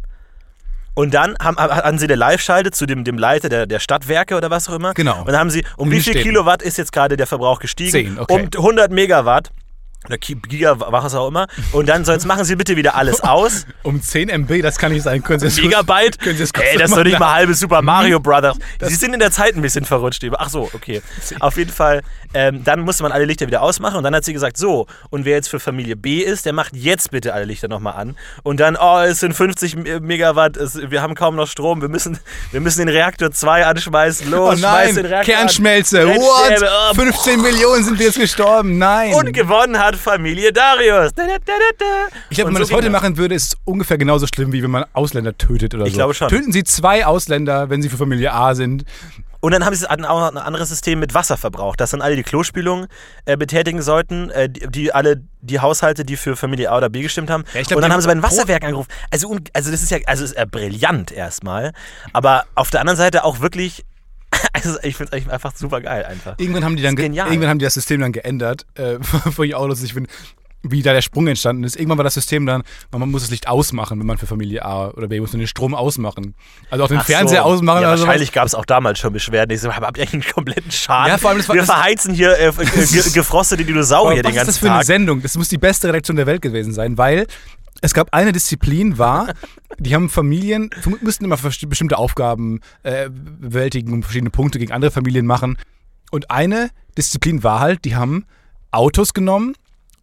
Und dann haben, haben sie eine Live-Schalte zu dem, dem Leiter der, der Stadtwerke oder was auch immer. Genau. Und dann haben sie, um In wie viel Städten. Kilowatt ist jetzt gerade der Verbrauch gestiegen? 10, okay. Um 100 Megawatt. Oder Giga, was auch immer. Und dann, so jetzt machen sie bitte wieder alles aus. Um 10 MB, das kann nicht sein. Können Sie das Gigabyte? Können Sie kurz Ey, das ist doch nicht mal halbes Super Mario. Brothers. Sie sind in der Zeit ein bisschen verrutscht. Ach so, okay. Auf jeden Fall, ähm, dann musste man alle Lichter wieder ausmachen und dann hat sie gesagt, so, und wer jetzt für Familie B ist, der macht jetzt bitte alle Lichter nochmal an. Und dann, oh, es sind 50 Me- Megawatt, es, wir haben kaum noch Strom, wir müssen, wir müssen den Reaktor 2 anschmeißen. Los, Oh nein, schmeiß den Reaktor Kernschmelze. an. What? oh, 15 Millionen sind jetzt gestorben. Nein. Und gewonnen hat Familie Darius. Da, da, da, ich glaube, wenn man so das heute machen würde, ist es ungefähr genauso schlimm, wie wenn man Ausländer tötet oder Ich so. glaube schon. Töten Sie zwei Ausländer, wenn sie für Familie A sind. Und dann haben sie auch noch ein anderes System mit Wasserverbrauch, dass dann alle die Klospülung äh, betätigen sollten, äh, die, die alle die Haushalte, die für Familie A oder B gestimmt haben. Ja, ich glaub, und dann haben sie bei den Wasserwerken angerufen. Also, also das ist ja, also ist ja brillant erstmal, aber auf der anderen Seite auch wirklich, also ich finde es einfach super geil einfach. Irgendwann haben die dann ist irgendwann haben die das System dann geändert, äh, wo ich auch lustig finde, wie da der Sprung entstanden ist. Irgendwann war das System dann, man muss das Licht ausmachen, wenn man für Familie A oder B muss man den Strom ausmachen. Also auch den Ach Fernseher so. ausmachen Ja, wahrscheinlich gab es auch damals schon Beschwerden. Ich so, habt ihr einen kompletten Schaden? Ja, vor allem das war- Wir das- verheizen hier äh, ge gefrostete Dinosaurier was den ist ganzen das für eine Tag. Sendung? Das muss die beste Redaktion der Welt gewesen sein, weil es gab eine Disziplin, war, die haben Familien, müssten immer bestimmte Aufgaben äh, bewältigen und verschiedene Punkte gegen andere Familien machen. Und eine Disziplin war halt, die haben Autos genommen,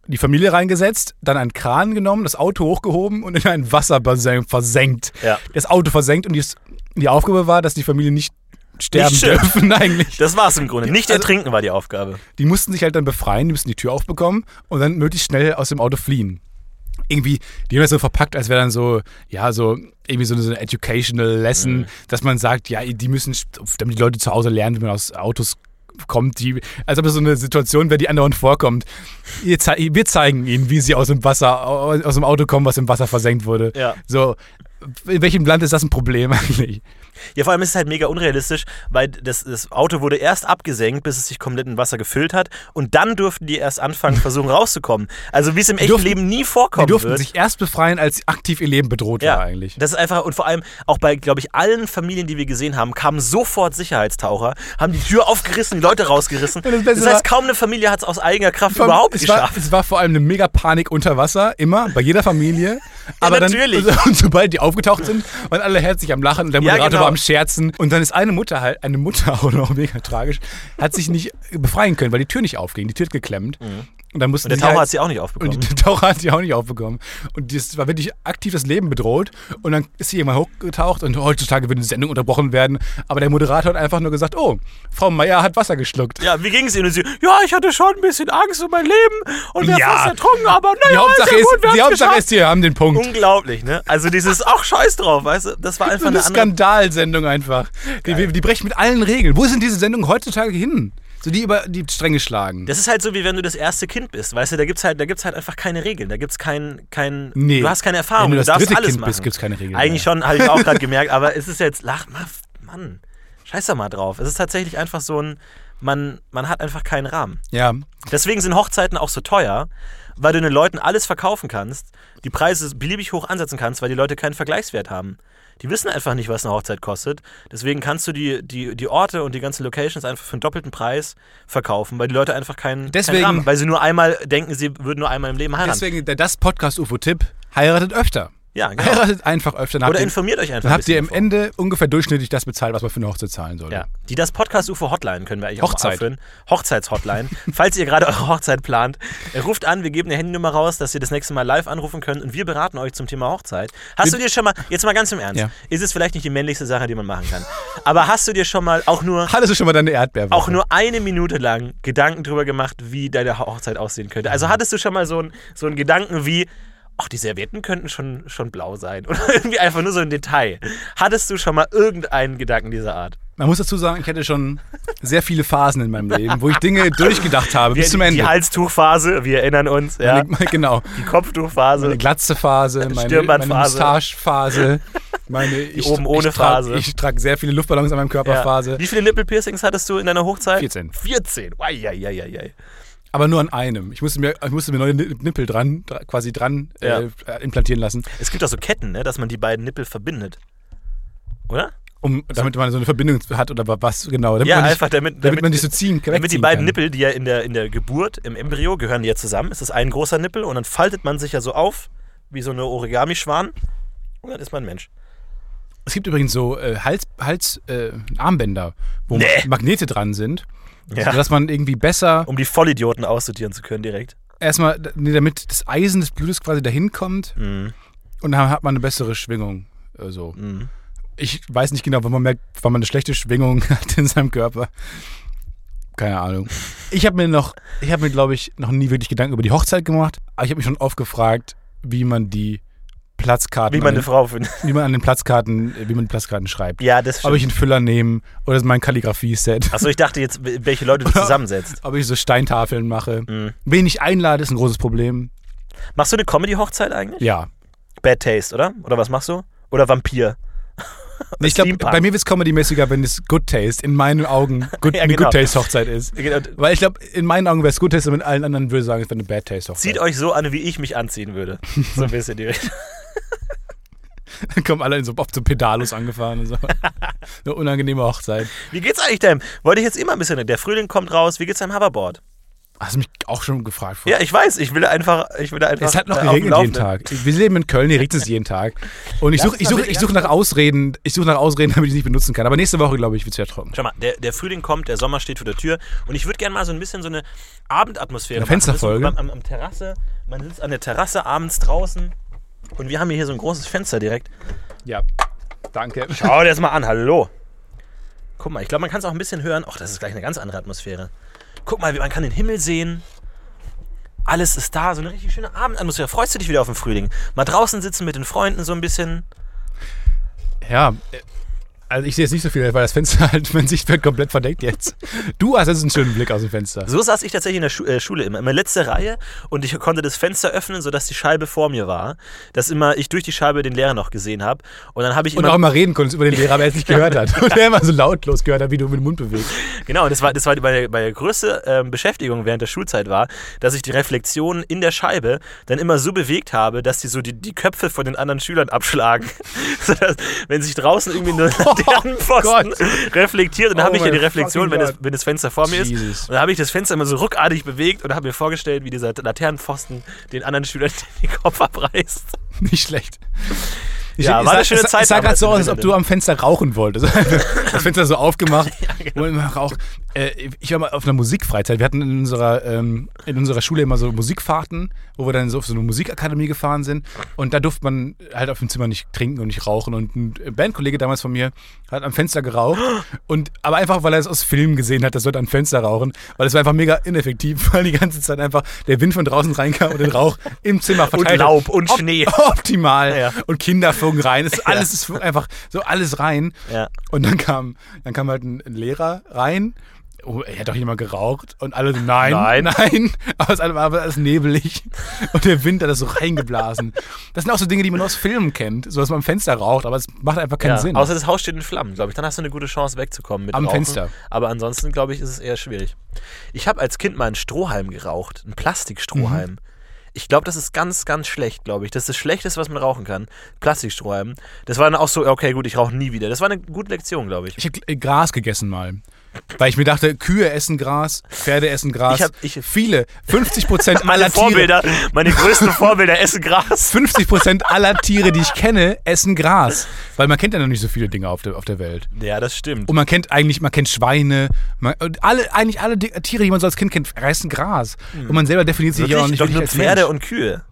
die Familie reingesetzt, dann einen Kran genommen, das Auto hochgehoben und in ein Wasserbassin versenkt. Ja. Das Auto versenkt und die, die Aufgabe war, dass die Familie nicht sterben Nicht dürfen eigentlich. Das war's im Grunde. Nicht Also- ertrinken war die Aufgabe. Die mussten sich halt dann befreien, die mussten die Tür aufbekommen und dann möglichst schnell aus dem Auto fliehen. Irgendwie, die haben das so verpackt, als wäre dann so, ja, so irgendwie so eine, so eine educational lesson, dass man sagt, ja, die müssen, damit die Leute zu Hause lernen, wie man aus Autos kommt, die, als ob das so eine Situation wäre, die andauernd vorkommt. Wir zeigen ihnen, wie sie aus dem Wasser, aus dem Auto kommen, was im Wasser versenkt wurde. Ja. So, in welchem Land ist das ein Problem eigentlich? Ja, vor allem ist es halt mega unrealistisch, weil das, das Auto wurde erst abgesenkt, bis es sich komplett in Wasser gefüllt hat und dann durften die erst anfangen, versuchen rauszukommen. Also wie es im echten durften- Leben nie Die vorkommen durften wird. sich erst befreien, als aktiv ihr Leben bedroht ja, war eigentlich. das ist einfach, und vor allem auch bei, glaube ich, allen Familien, die wir gesehen haben, kamen sofort Sicherheitstaucher, haben die Tür aufgerissen, die Leute rausgerissen. Das Das, heißt, war- kaum eine Familie hat es aus eigener Kraft allem, überhaupt es war, geschafft. es war vor allem eine mega Panik unter Wasser, immer, bei jeder Familie. Aber natürlich. Dann, und sobald die aufgetaucht sind, waren alle herzlich am Lachen und der Ja, Moderator genau. war am Scherzen. Und dann ist eine Mutter halt, eine Mutter auch noch mega tragisch, hat sich nicht befreien können, weil die Tür nicht aufging. Die Tür hat geklemmt. Und dann mussten. Und der Taucher halt, hat sie auch nicht aufbekommen. und der Taucher hat sie auch nicht aufbekommen. Und das war wirklich aktiv das Leben bedroht. Und dann ist sie irgendwann hochgetaucht und heutzutage würde die Sendung unterbrochen werden. Aber der Moderator hat einfach nur gesagt, oh, Frau Meier hat Wasser geschluckt. ja, wie ging es Ihnen? Und sie, ja, ich hatte schon ein bisschen Angst um mein Leben und wäre Ja. fast ertrunken, aber Die naja, Hauptsache, ist ja gut, wir die Hauptsache geschafft. ist, wir haben den Punkt. Unglaublich, ne? Also dieses, ach, scheiß drauf, weißt du? Das war einfach So eine eine. Skandalsendung einfach. Die, die, die brechen mit allen Regeln. Wo sind diese Sendungen heutzutage hin? So die über die Stränge schlagen. Das ist halt so, wie wenn du das erste Kind bist, weißt du? Da gibt's halt, da gibt's halt einfach keine Regeln. Da gibt's kein, kein Nee. du hast keine Erfahrung. Wenn du du das darfst dritte alles Kind machen. bist, gibt's keine Regeln Eigentlich mehr. schon, habe ich auch gerade gemerkt, aber es ist jetzt, lach, ma- Mann, scheiß da mal drauf. Es ist tatsächlich einfach so ein, man, man hat einfach keinen Rahmen. ja. Deswegen sind Hochzeiten auch so teuer, weil du den Leuten alles verkaufen kannst, die Preise beliebig hoch ansetzen kannst, weil die Leute keinen Vergleichswert haben. Die wissen einfach nicht, was eine Hochzeit kostet. Deswegen kannst du die, die, die Orte und die ganzen Locations einfach für einen doppelten Preis verkaufen, weil die Leute einfach keinen, Deswegen- keinen Rahmen, weil sie nur einmal denken, sie würden nur einmal im Leben heiraten. Deswegen der, das Podcast-UFO-Tipp: heiratet öfter. Ja, genau. Heiratet einfach öfter. Dann Oder ihr- informiert euch einfach. Dann ein habt ihr am. Ende ungefähr durchschnittlich das bezahlt, was man für eine Hochzeit zahlen sollte. Ja, die das Podcast UFO Hotline können wir eigentlich auch Hochzeit. mal aufführen. Hochzeitshotline. Falls ihr gerade eure Hochzeit plant, äh, ruft an, wir geben eine Handynummer raus, dass ihr das nächste Mal live anrufen könnt und wir beraten euch zum Thema Hochzeit. Hast du dir schon mal, jetzt mal ganz im Ernst, Ja. ist es vielleicht nicht die männlichste Sache, die man machen kann, aber hast du dir schon mal auch nur Hattest du schon mal deine Erdbeerwoche? auch nur eine Minute lang Gedanken drüber gemacht, wie deine Hochzeit aussehen könnte. Also hattest du schon mal so einen so einen Gedanken wie, ach, die Servietten könnten schon, schon blau sein. Oder irgendwie einfach nur so ein Detail. Hattest du schon mal irgendeinen Gedanken dieser Art? Man muss dazu sagen, ich hatte schon sehr viele Phasen in meinem Leben, wo ich Dinge durchgedacht habe, bis Die- zum Ende. Die Halstuchphase, wir erinnern uns, ja. Meine, genau. Die Kopftuchphase. Meine Glatze-Phase, meine, meine. Moustache-Phase, meine ich, oben ohne ich trag, Phase. Ich trage sehr viele Luftballons an meinem Körper ja. Phase. Wie viele Nippelpiercings hattest du in deiner Hochzeit? 14. 14. Eieieiei. Aber nur an einem. Ich musste mir, ich musste mir neue Ni- Nippel dran, dra- quasi dran Ja. äh, implantieren lassen, Es gibt auch so Ketten, ne, dass man die beiden Nippel verbindet. Oder? um, damit man so eine Verbindung hat oder was genau. Damit ja, nicht, einfach damit, damit, man nicht so ziehen Damit die beiden kann. Nippel, die ja in der, in der Geburt, im Embryo, gehören die ja zusammen. Es ist ein großer Nippel und dann faltet man sich ja so auf, wie so eine Origami-Schwan. Und dann ist man ein Mensch. Es gibt übrigens so äh, Hals, Hals äh, Armbänder, wo Nee. Magnete dran sind, Ja. sodass man irgendwie besser Um die Vollidioten aussortieren zu können direkt. erstmal, nee, damit das Eisen des Blutes quasi dahin kommt Mhm. und dann hat man eine bessere Schwingung. äh, So. Mhm. Ich weiß nicht genau, wann man merkt, wann man eine schlechte Schwingung hat in seinem Körper. Keine Ahnung. Ich habe mir noch, ich habe mir, glaube ich, noch nie wirklich Gedanken über die Hochzeit gemacht, aber ich habe mich schon oft gefragt, wie man die Platzkarten, Wie man an eine Frau findet. wie man an den Platzkarten, wie man Platzkarten schreibt. Ja, das Ob stimmt. ich einen Füller nehme oder mein Kalligrafie-Set. Achso, ich dachte jetzt, welche Leute du zusammensetzt. Ob ich so Steintafeln mache. Mhm. Wen ich einlade, ist ein großes Problem. Machst du eine Comedy-Hochzeit eigentlich? Ja. Bad Taste, oder? Oder was machst du? Oder Vampir? Nee, ich glaube, bei mir wird es Comedy-mäßiger, wenn es Good Taste in meinen Augen good, Ja, eine genau. Good Taste-Hochzeit ist. Genau. Weil ich glaube, in meinen Augen wäre es Good Taste und mit allen anderen würde ich sagen, es wäre eine Bad Taste-Hochzeit. Zieht euch so an, wie ich mich anziehen würde. So ein bisschen die Richtung. Dann kommen alle in so, oft so Pedalos angefahren und so. eine unangenehme Hochzeit. Wie geht's eigentlich deinem? Wollte ich jetzt immer ein bisschen. Der Frühling kommt raus. Wie geht's deinem Hoverboard? Hast du mich auch schon gefragt? vorher? Ja, ich weiß. Ich will einfach. Ich will einfach Es hat noch auf geregnet jeden. Tag. Wir leben in Köln, hier regnet es jeden Tag. Und ich suche ich such, ich such nach Ausreden, ich suche nach Ausreden, damit ich es nicht benutzen kann. Aber nächste Woche, glaube ich, wird es ja trocken. Schau mal, der, der Frühling kommt, der Sommer steht vor der Tür und ich würde gerne mal so ein bisschen so eine Abendatmosphäre Eine machen. Fensterfolge? Am, am, am Terrasse, man sitzt an der Terrasse abends draußen und wir haben hier so ein großes Fenster direkt. Ja. Danke. Schau dir das mal an, hallo. Guck mal, ich glaube, man kann es auch ein bisschen hören. Ach, das ist gleich eine ganz andere Atmosphäre. Guck mal, wie- man kann den Himmel sehen. Alles ist da, so eine richtig schöne Abendatmosphäre. Freust du dich wieder auf den Frühling? Mal draußen sitzen mit den Freunden so ein bisschen. Ja, Also ich sehe jetzt nicht so viel, weil das Fenster halt, mein Sichtfeld komplett verdeckt jetzt. Du hast jetzt einen schönen Blick aus dem Fenster. So saß ich tatsächlich in der Schu äh, Schule immer, immer letzte Reihe und ich konnte das Fenster öffnen, sodass die Scheibe vor mir war, dass immer ich durch die Scheibe den Lehrer noch gesehen habe und dann habe ich Und immer auch immer reden konntest über den Lehrer, aber er es nicht gehört hat. Und er immer so lautlos gehört hat, wie du mit dem Mund bewegst. Genau, das war, das war meine, meine größte ähm, Beschäftigung während der Schulzeit war, dass ich die Reflexionen in der Scheibe dann immer so bewegt habe, dass die so die, die Köpfe von den anderen Schülern abschlagen. Sodass, wenn sich draußen irgendwie nur deren Pfosten reflektiert und dann Oh habe ich ja die Reflexion, wenn das, wenn das Fenster vor mir ist. Jesus. Und dann habe ich das Fenster immer so ruckartig bewegt und habe mir vorgestellt, wie dieser Laternenpfosten den anderen Schülern den Kopf abreißt. Nicht schlecht. Ich, Ja, war eine sah- schöne Zeit Es sah gerade so aus, als ob du am Fenster rauchen wolltest. Das Fenster so aufgemacht. genau. Und Rauch. Äh, ich war mal auf einer Musikfreizeit. Wir hatten in unserer, ähm, in unserer Schule immer so Musikfahrten, wo wir dann so auf so eine Musikakademie gefahren sind. Und da durfte man halt auf dem Zimmer nicht trinken und nicht rauchen. Und ein Bandkollege damals von mir hat am Fenster geraucht. Und, aber einfach, weil er es aus Filmen gesehen hat, das sollte am Fenster rauchen. Weil es war einfach mega ineffektiv, weil die ganze Zeit einfach der Wind von draußen reinkam und den Rauch im Zimmer Und verteilt hat. Laub und Op- Schnee. Optimal. Ja. Und Kinder flogen rein. Es ist alles ist einfach so alles rein. Ja. Und dann kam, dann kam halt ein, Lehrer rein. Oh, er hat doch jemand geraucht. Und alle so, nein, Nein. nein. Aber es war alles nebelig. Und der Wind hat das so reingeblasen. Das sind auch so Dinge, die man aus Filmen kennt. So, dass man am Fenster raucht. Aber es macht einfach keinen Ja, Sinn. Außer das Haus steht in Flammen, glaube ich. Dann hast du eine gute Chance wegzukommen mit Am Rauchen. Fenster. Aber ansonsten, glaube ich, ist es eher schwierig. Ich habe als Kind mal einen Strohhalm geraucht. Einen Mhm. Ich glaube, das ist ganz, ganz schlecht, glaube ich. Das ist das Schlechteste, was man rauchen kann. Plastikstrohhalm. Das war dann auch so, okay, gut, ich rauche nie wieder. Das war eine gute Lektion, glaube ich. ich habe Gras gegessen mal. Weil ich mir dachte, Kühe essen Gras, Pferde essen Gras. Ich hab- ich- Viele, 50 Prozent Meine aller Tiere. Vorbilder, meine größten Vorbilder essen Gras. 50% aller Tiere, die ich kenne, essen Gras. Weil man kennt ja noch nicht so viele Dinge auf der, auf der Welt. Ja, das stimmt. Und man kennt eigentlich, man kennt Schweine, man, alle, eigentlich alle Tiere, die man so als Kind kennt, reißen Gras. Und man selber definiert sich ja auch nicht Doch nur als Pferde Mensch. und Kühe.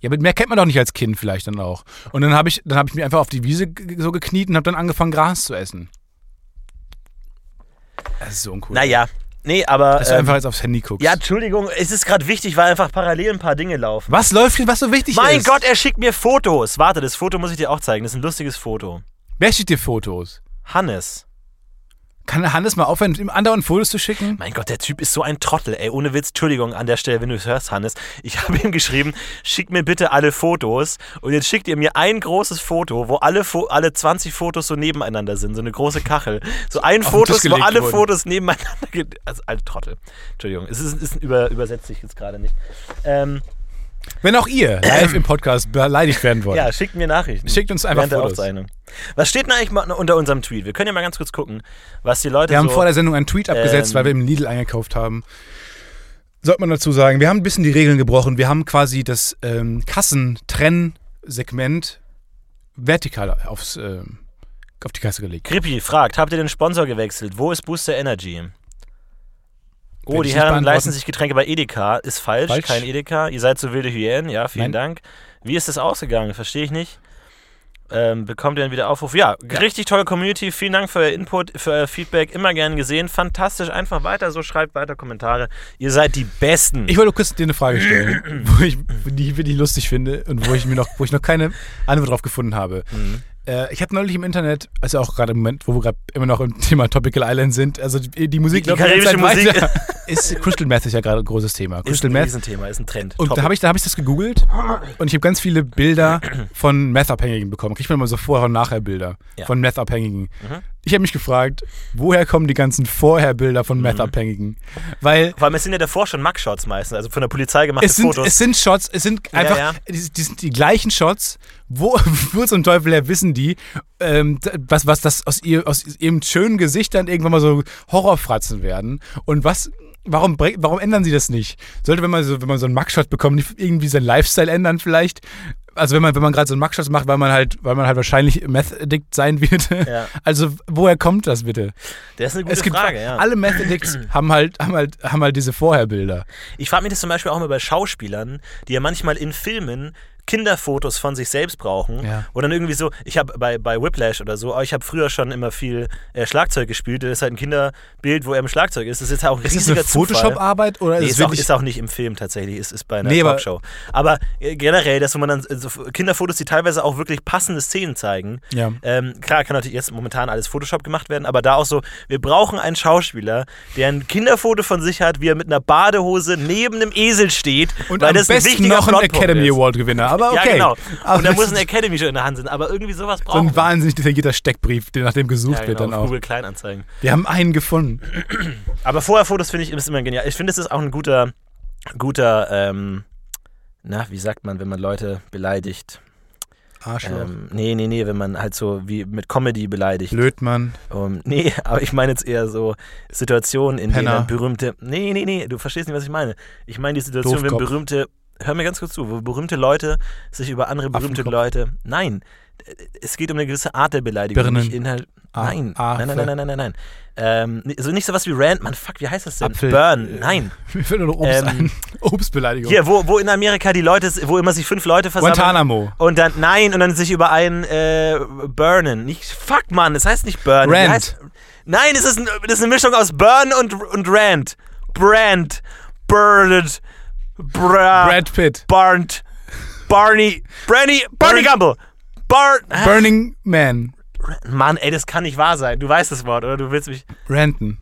Ja, aber mehr kennt man doch nicht als Kind vielleicht dann auch. Und dann habe ich, dann habe ich mich einfach auf die Wiese so gekniet und habe dann angefangen, Gras zu essen. Das ist so uncool. Naja, nee, aber. Dass du ähm, einfach jetzt aufs Handy guckst. ja, Entschuldigung, es ist gerade wichtig, weil einfach parallel ein paar Dinge laufen. was läuft hier, was so wichtig Mein ist? Gott, er schickt mir Fotos. Warte, das Foto muss ich dir auch zeigen. Das ist ein lustiges Foto. Wer schickt dir Fotos? Hannes. Kann Hannes mal aufhören, ihm andauernd Fotos zu schicken? Mein Gott, der Typ ist so ein Trottel, ey. Ohne Witz, Entschuldigung an der Stelle, wenn du es hörst, Hannes. Ich habe ihm geschrieben, schick mir bitte alle Fotos. Und jetzt schickt ihr mir ein großes Foto, wo alle, Fo alle 20 Fotos so nebeneinander sind. So eine große Kachel. So ein Tisch wo alle wurden. Fotos nebeneinander. ge- Also, alte Trottel. Entschuldigung, es ist, ist über, übersetze ich jetzt gerade nicht. Ähm, Wenn auch ihr live im Podcast beleidigt werden wollt. ja, schickt mir Nachrichten. Schickt uns einfach der Fotos. Aufzeichnung. Was steht denn eigentlich mal unter unserem Tweet? Wir können ja mal ganz kurz gucken, was die Leute Wir haben so... vor der Sendung einen Tweet abgesetzt, Ähm, weil wir im Lidl eingekauft haben. Sollte man dazu sagen, wir haben ein bisschen die Regeln gebrochen. Wir haben quasi das ähm, Kassentrennsegment vertikal aufs, ähm, auf die Kasse gelegt. Krippi fragt, habt ihr den Sponsor gewechselt? Wo ist Booster Energy? Oh, die ich Herren leisten sich Getränke bei Edeka. Ist falsch, Falsch. kein Edeka. Ihr seid so wilde Hyänen, ja, vielen Nein. Dank. Wie ist das ausgegangen? Verstehe ich nicht. Ähm, bekommt ihr dann wieder Aufruf? Ja, richtig tolle Community. Vielen Dank für euer Input, für euer Feedback. Immer gern gesehen. Fantastisch. Einfach weiter so. Schreibt weiter Kommentare. Ihr seid die Besten. Ich wollte kurz dir eine Frage stellen, wo ich, die ich wirklich lustig finde und wo ich mir noch, wo ich noch keine Antwort drauf gefunden habe. Mhm. Äh, ich habe neulich im Internet, also auch gerade im Moment, wo wir gerade immer noch im Thema Tropical Island sind, also die, die Musik Die die karibische weiter. Ist Crystal Meth ist ja gerade ein großes Thema. ist Crystal ein Meth Riesenthema, ist ein Trend. Und Top. da habe ich, da hab ich das gegoogelt und ich habe ganz viele Bilder von Meth-Abhängigen bekommen. Kriegt man immer so Vorher- und Nachher-Bilder Ja. von Meth-Abhängigen. Mhm. Ich habe mich gefragt, woher kommen die ganzen Vorher-Bilder von Meth-Abhängigen? Weil Vor allem, es sind ja davor schon Mugshots meistens, also von der Polizei gemachte es sind, Fotos. es sind Shots, es sind Ja, einfach, ja. Die, die sind die gleichen Shots, wo, wo zum Teufel her wissen die, ähm, was, was das aus, ihr, aus ihrem schönen Gesicht dann irgendwann mal so Horrorfratzen werden und was, warum, warum ändern sie das nicht? Sollte, wenn man so, wenn man so einen Mugshot bekommt, nicht irgendwie seinen Lifestyle ändern vielleicht? Also wenn man, wenn man gerade so einen Mugshot macht, weil man halt, weil man halt wahrscheinlich Meth-Addict sein wird. Ja. Also woher kommt das bitte? das ist eine gute es gibt Frage, ja. alle Meth-Addicts haben halt, haben halt, haben halt diese Vorherbilder. Ich frage mich das zum Beispiel auch immer bei Schauspielern, die ja manchmal in Filmen Kinderfotos von sich selbst brauchen. Ja. Oder dann irgendwie so, ich habe bei, bei Whiplash oder so, ich habe früher schon immer viel äh, Schlagzeug gespielt. Das ist halt ein Kinderbild, wo er im Schlagzeug ist. Das ist jetzt auch ein Ist riesiger Photoshop-Arbeit oder Nee, ist auch, ist auch nicht im Film tatsächlich, ist, ist bei einer Nee, Talkshow. Aber äh, generell, dass wo man dann äh, so Kinderfotos, die teilweise auch wirklich passende Szenen zeigen. Ja. Ähm, klar, kann natürlich jetzt momentan alles Photoshop gemacht werden, aber da auch so, wir brauchen einen Schauspieler, der ein Kinderfoto von sich hat, wie er mit einer Badehose neben einem Esel steht, und weil am das ein besten wichtiger noch ein Academy ist. Aber okay. Ja, genau. Aber Und da muss ein Academy schon in der Hand sein, aber irgendwie sowas so brauchen ein wahnsinnig detaillierter Steckbrief, der nach dem gesucht ja, wird genau, dann auf auch. Google Kleinanzeigen. Wir haben einen gefunden. Aber vorher Fotos finde ich ist immer genial. Ich finde, es ist auch ein guter, guter, ähm, na, wie sagt man, wenn man Leute beleidigt? Arschloch. Ähm, nee, nee, nee, wenn man halt so wie mit Comedy beleidigt. Blödmann. Um, nee, aber ich meine jetzt eher so Situationen, in denen Penner. dann berühmte. Nee, nee, nee, du verstehst nicht, was ich meine. Ich meine die Situation, wenn Doofkopf. berühmte. Hör mir ganz kurz zu, wo berühmte Leute sich über andere berühmte Affenkopf. Leute. Nein, es geht um eine gewisse Art der Beleidigung. Birnen. Nicht Inhalt. Nein. Afe. nein, nein, nein, nein, nein, nein. Ähm, so nicht sowas wie Rand. Mann, fuck, wie heißt das denn? Apfel. Burn. Nein. Mir fällt nur noch Obst Ähm, ein. Obstbeleidigung. Hier, wo, wo in Amerika die Leute, wo immer sich fünf Leute versammeln. Guantanamo. Und dann, nein, und dann sich über einen äh, burnen. Nicht, fuck, Mann, das heißt nicht burnen. Wie Rand. Heißt, nein, es ist, ein, das ist eine Mischung aus burn und, und rant. Brand. Burned. Bra. Brad Pitt. Burnt. Barney. Brandy. Barney Burn- Gumble. Bar. Burning Man. Mann, ey, das kann nicht wahr sein. Du weißt das Wort, oder? Du willst mich. Ranton.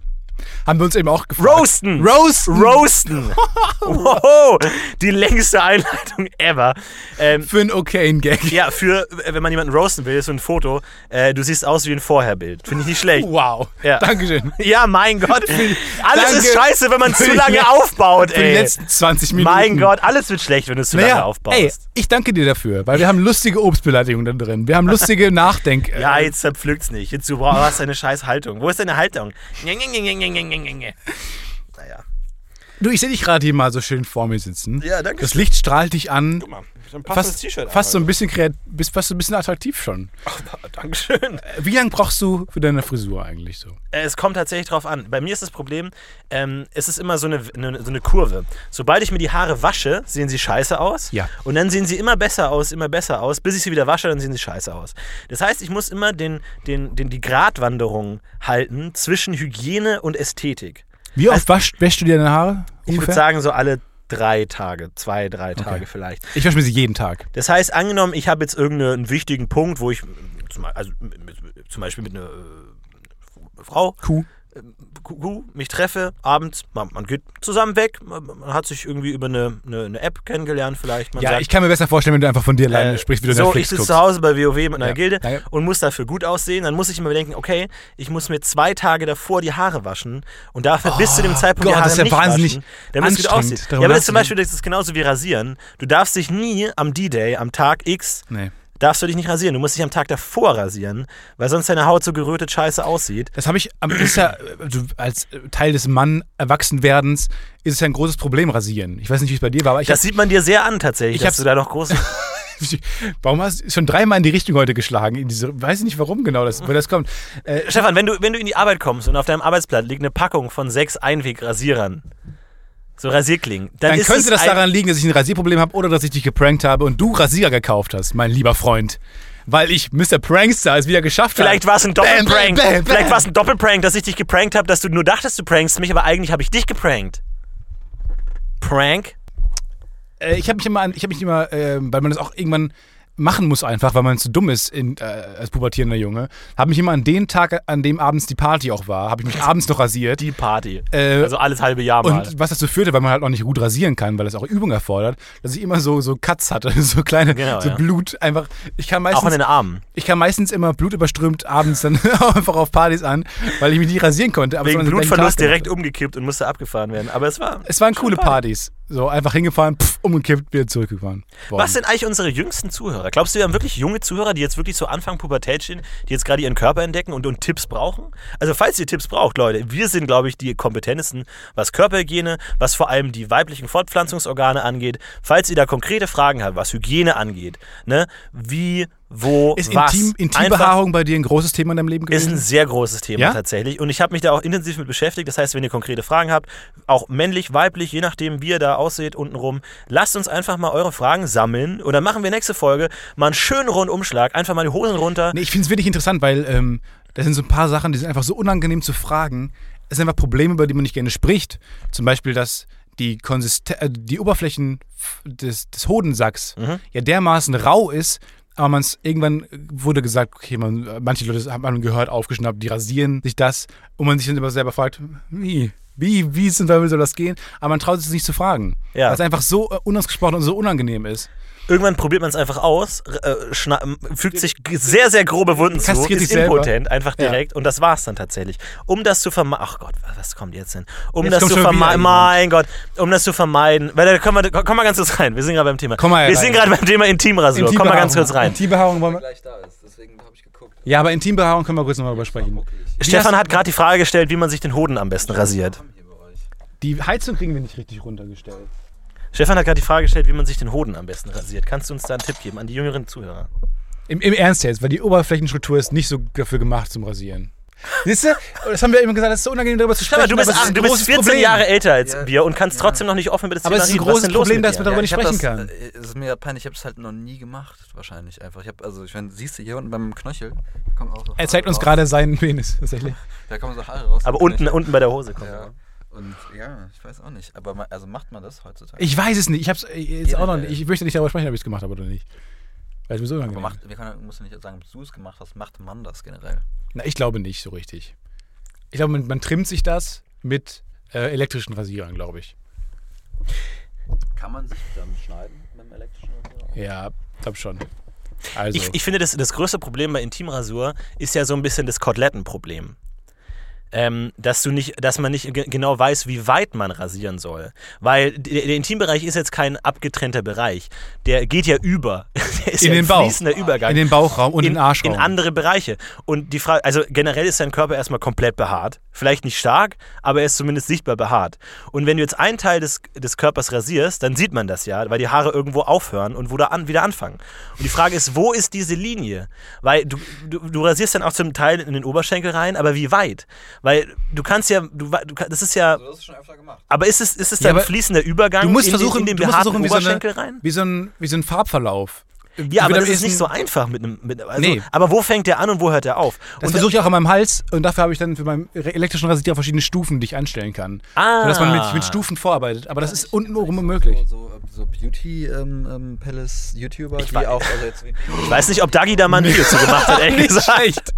Haben wir uns eben auch gefragt. Roasten. Roasten. Roasten. wow. Die längste Einleitung ever. Ähm, Für einen okayen Gag. Ja, für, wenn man jemanden roasten will, ist so ein Foto. Äh, du siehst aus wie ein Vorherbild. Finde ich nicht schlecht. Wow. Ja. Dankeschön. Ja, mein Gott. Alles Danke ist scheiße, wenn man zu lange aufbaut, Für die ey. letzten 20 Minuten. Mein Gott, alles wird schlecht, wenn du es zu lange Naja, aufbaust. ey, ich danke dir dafür, weil wir haben lustige Obstbeleidigungen da drin. Wir haben lustige Nachdenk... ja, jetzt zerpflückt's nicht. Jetzt du brauchst deine scheiß Haltung. Wo ist deine Haltung? Nye, nye, nye, Naja. Du, ich sehe dich gerade hier mal so schön vor mir sitzen. Ja, danke Das Licht strahlt dich an. Guck mal, hab ein Fast, fast so ein bisschen bist fast so ein bisschen attraktiv schon. Dankeschön. Äh, Wie lange brauchst du für deine Frisur eigentlich so? Äh, Es kommt tatsächlich drauf an. Bei mir ist das Problem, ähm, es ist immer so eine, eine, so eine Kurve. Sobald ich mir die Haare wasche, sehen sie scheiße aus. Ja. Und dann sehen sie immer besser aus, immer besser aus. Bis ich sie wieder wasche, dann sehen sie scheiße aus. Das heißt, ich muss immer den, den, den, die Gratwanderung halten zwischen Hygiene und Ästhetik. Wie oft waschst, wäschst du dir deine Haare? Ich würde ungefähr? sagen, so alle drei Tage, zwei, drei Tage vielleicht. Ich wasche mir sie jeden Tag. Das heißt, angenommen, ich habe jetzt irgendeinen wichtigen Punkt, wo ich zum, also, zum Beispiel mit einer äh, Frau Kuh. Kuh, mich treffe, abends, man, man geht zusammen weg, man, hat sich irgendwie über eine, eine, eine App kennengelernt vielleicht. Man Ja, sagt, ich kann mir besser vorstellen, wenn du einfach von dir alleine äh, sprichst, wie du so, Netflix ich sitze zu Hause bei WoW mit einer Ja. Gilde Ja, ja. und muss dafür gut aussehen, dann muss ich immer bedenken, okay, ich muss mir zwei Tage davor die Haare waschen und dafür bis zu dem Zeitpunkt Oh Gott, die Haare das ist ja nicht wahnsinnig waschen, damit es gut aussieht. Ja, aber das ist zum. Beispiel das ist genauso wie rasieren. Du darfst dich nie am D-Day, am Tag X, Nee. Darfst du dich nicht rasieren. Du musst dich am Tag davor rasieren, weil sonst deine Haut so gerötet scheiße aussieht. Das habe ich, am- ist ja, also als Teil des Mann Erwachsenwerdens ist es ja ein großes Problem, rasieren. Ich weiß nicht, wie es bei dir war, aber ich Das sieht man dir sehr an tatsächlich, Ich dass du da noch groß... Warum hast du schon dreimal in die Richtung heute geschlagen? In diese, weiß ich nicht, warum genau das, wo das kommt. Äh, Stefan, wenn du, wenn du in die Arbeit kommst und auf deinem Arbeitsblatt liegt eine Packung von sechs Einwegrasierern, so Rasierklingen, dann, dann könnte das daran liegen, dass ich ein Rasierproblem habe oder dass ich dich geprankt habe und du Rasierer gekauft hast, mein lieber Freund. Weil ich Mr. Prankster es wieder geschafft Vielleicht habe. war es ein Doppelprank. Bam, bam, bam, Vielleicht war es ein Doppelprank, dass ich dich geprankt habe, dass du nur dachtest, du prankst mich, aber eigentlich habe ich dich geprankt. Prank? Äh, ich habe mich immer, an, ich habe mich immer, äh, weil man das auch irgendwann machen muss einfach, weil man zu dumm ist in, äh, als pubertierender Junge, habe mich immer an den Tag, an dem abends die Party auch war, habe ich mich abends noch rasiert. Die Party. Äh, also alles halbe Jahr mal. Und was dazu führte, weil man halt auch nicht gut rasieren kann, weil das auch Übung erfordert, dass ich immer so, so Cuts hatte, so kleine, Genau, so ja. Blut einfach. Ich kann Auch meistens, an den Armen. ich kam meistens immer blutüberströmt abends dann einfach auf Partys an, weil ich mich nicht rasieren konnte. Aber Wegen Blutverlust direkt umgekippt und musste abgefahren werden. Aber es war. Es waren coole Party. Partys. So einfach hingefahren, pff, umgekippt, wieder zurückgefahren. worden. Was sind eigentlich unsere jüngsten Zuhörer? Glaubst du, wir haben wirklich junge Zuhörer, die jetzt wirklich so Anfang Pubertät stehen, die jetzt gerade ihren Körper entdecken und, und Tipps brauchen? Also, falls ihr Tipps braucht, Leute, wir sind, glaube ich, die kompetentesten, was Körperhygiene, was vor allem die weiblichen Fortpflanzungsorgane angeht. Falls ihr da konkrete Fragen habt, was Hygiene angeht, ne? Wie wo Ist was. Intim, Intimbehaarung bei dir ein großes Thema in deinem Leben ist gewesen? ein sehr großes Thema Ja? tatsächlich. Und ich habe mich da auch intensiv mit beschäftigt. Das heißt, wenn ihr konkrete Fragen habt, auch männlich, weiblich, je nachdem, wie ihr da ausseht, untenrum, lasst uns einfach mal eure Fragen sammeln. Und dann machen wir nächste Folge mal einen schönen Rundumschlag. Einfach mal die Hosen runter. Nee, ich finde es wirklich interessant, weil ähm, das sind so ein paar Sachen, die sind einfach so unangenehm zu fragen. Es sind einfach Probleme, über die man nicht gerne spricht. Zum Beispiel, dass die, Konsisten äh, die Oberflächen des, des Hodensacks Mhm. ja dermaßen rau ist, aber man irgendwann wurde gesagt, okay, man, manche Leute haben man gehört, aufgeschnappt, die rasieren sich das und man sich dann immer selber fragt, wie? Wie, wie zum Teufel soll das gehen? Aber man traut sich nicht zu fragen. Ja. Weil es einfach so äh, unausgesprochen und so unangenehm ist. Irgendwann probiert man es einfach aus, äh, fügt sich sehr, sehr grobe Wunden zu, Kastriert ist sich selber. impotent, einfach Ja. direkt. Und das war's dann tatsächlich. Um das zu vermeiden. Ach Gott, was kommt jetzt denn? Um Jetzt das zu vermeiden. Mein Gott, um das zu vermeiden. Weil da kommen wir, komm mal ganz kurz rein. Wir sind gerade beim Thema. Komm mal wir rein. sind gerade beim Thema Intimrasur. Komm mal ganz kurz rein. Intimbehaarung wollen wir. gleich da ist, deswegen habe ich geguckt. Ja, aber Intimbehaarung können wir kurz nochmal drüber sprechen. Stefan hat gerade die Frage gestellt, wie man sich den Hoden am besten rasiert. Die Heizung kriegen wir nicht richtig runtergestellt. Stefan hat gerade die Frage gestellt, wie man sich den Hoden am besten rasiert. Kannst du uns da einen Tipp geben an die jüngeren Zuhörer? Im, Im Ernst jetzt, weil die Oberflächenstruktur ist nicht so dafür gemacht zum Rasieren. Siehst du? Das haben wir eben gesagt, das ist so unangenehm darüber zu sprechen. du bist, aber es ist ein du bist großes 14 Problem. Jahre älter als Ja, wir und kannst ja. trotzdem noch nicht offen über das Aber Thema es ist ein großes Problem, mit dass wir darüber Ja, nicht ich hab sprechen das, kann. äh, Es ist mir peinlich, ich habe es halt noch nie gemacht, wahrscheinlich einfach. Ich habe, also ich meine, siehst du hier unten beim Knöchel, kommt auch so Er zeigt uns raus. gerade seinen Penis, tatsächlich. Da kommen so Haare raus. Aber unten, unten bei der Hose kommt Ja. Und ja, ich weiß auch nicht. Aber ma- also macht man das heutzutage? Ich weiß es nicht. Ich hab's äh, jetzt auch noch nicht. Ich möchte nicht darüber sprechen, ob ich es gemacht habe oder nicht. Weil es mir so aber unangenehm macht, wir können, musst du nicht sagen, ob du es gemacht hast, macht man das generell? Na, ich glaube nicht so richtig. Ich glaube, man, man trimmt sich das mit äh, elektrischen Rasierern, glaube ich. Kann man sich dann schneiden mit dem elektrischen Rasierer? Ja, glaube schon. Also, Ich, ich finde, das, das größte Problem bei Intimrasur ist ja so ein bisschen das Kotelettenproblem. Ähm, dass du nicht, dass man nicht ge- genau weiß, wie weit man rasieren soll. Weil der, der Intimbereich ist jetzt kein abgetrennter Bereich. Der geht ja über. Der ist In ja den ein Bauch. fließender Übergang. in den Bauchraum und in, in, den Arschraum. in andere Bereiche. Und die Frage, also generell ist dein Körper erstmal komplett behaart. Vielleicht nicht stark, aber er ist zumindest sichtbar behaart. Und wenn du jetzt einen Teil des, des Körpers rasierst, dann sieht man das ja, weil die Haare irgendwo aufhören und wo da an, wieder anfangen. Und die Frage ist, wo ist diese Linie? Weil du, du, du rasierst dann auch zum Teil in den Oberschenkel rein, aber wie weit? Weil du kannst ja, du, du, das ist ja, Also das ist schon öfter gemacht. aber ist es, ist es Ja, dann ein aber fließender Übergang du musst in, den- versuchen, in den du musst behaarten versuchen wie, so eine, Oberschenkel rein? wie, so ein, wie so ein Farbverlauf. Ja, aber das ist nicht so einfach mit einem. Mit, also, Nee. Aber wo fängt der an und wo hört der auf? Das versuche ich auch an meinem Hals und dafür habe ich dann für meinen elektrischen Rasierer verschiedene Stufen, die ich anstellen kann. Ah. Sodass man mit, mit Stufen vorarbeitet. Aber das ist unten oben unmöglich. So, so, so Beauty-Palace-YouTuber, die weiß- auch, also jetzt Ich weiß nicht, ob Dagi da mal ein Video zu gemacht hat, ehrlich gesagt.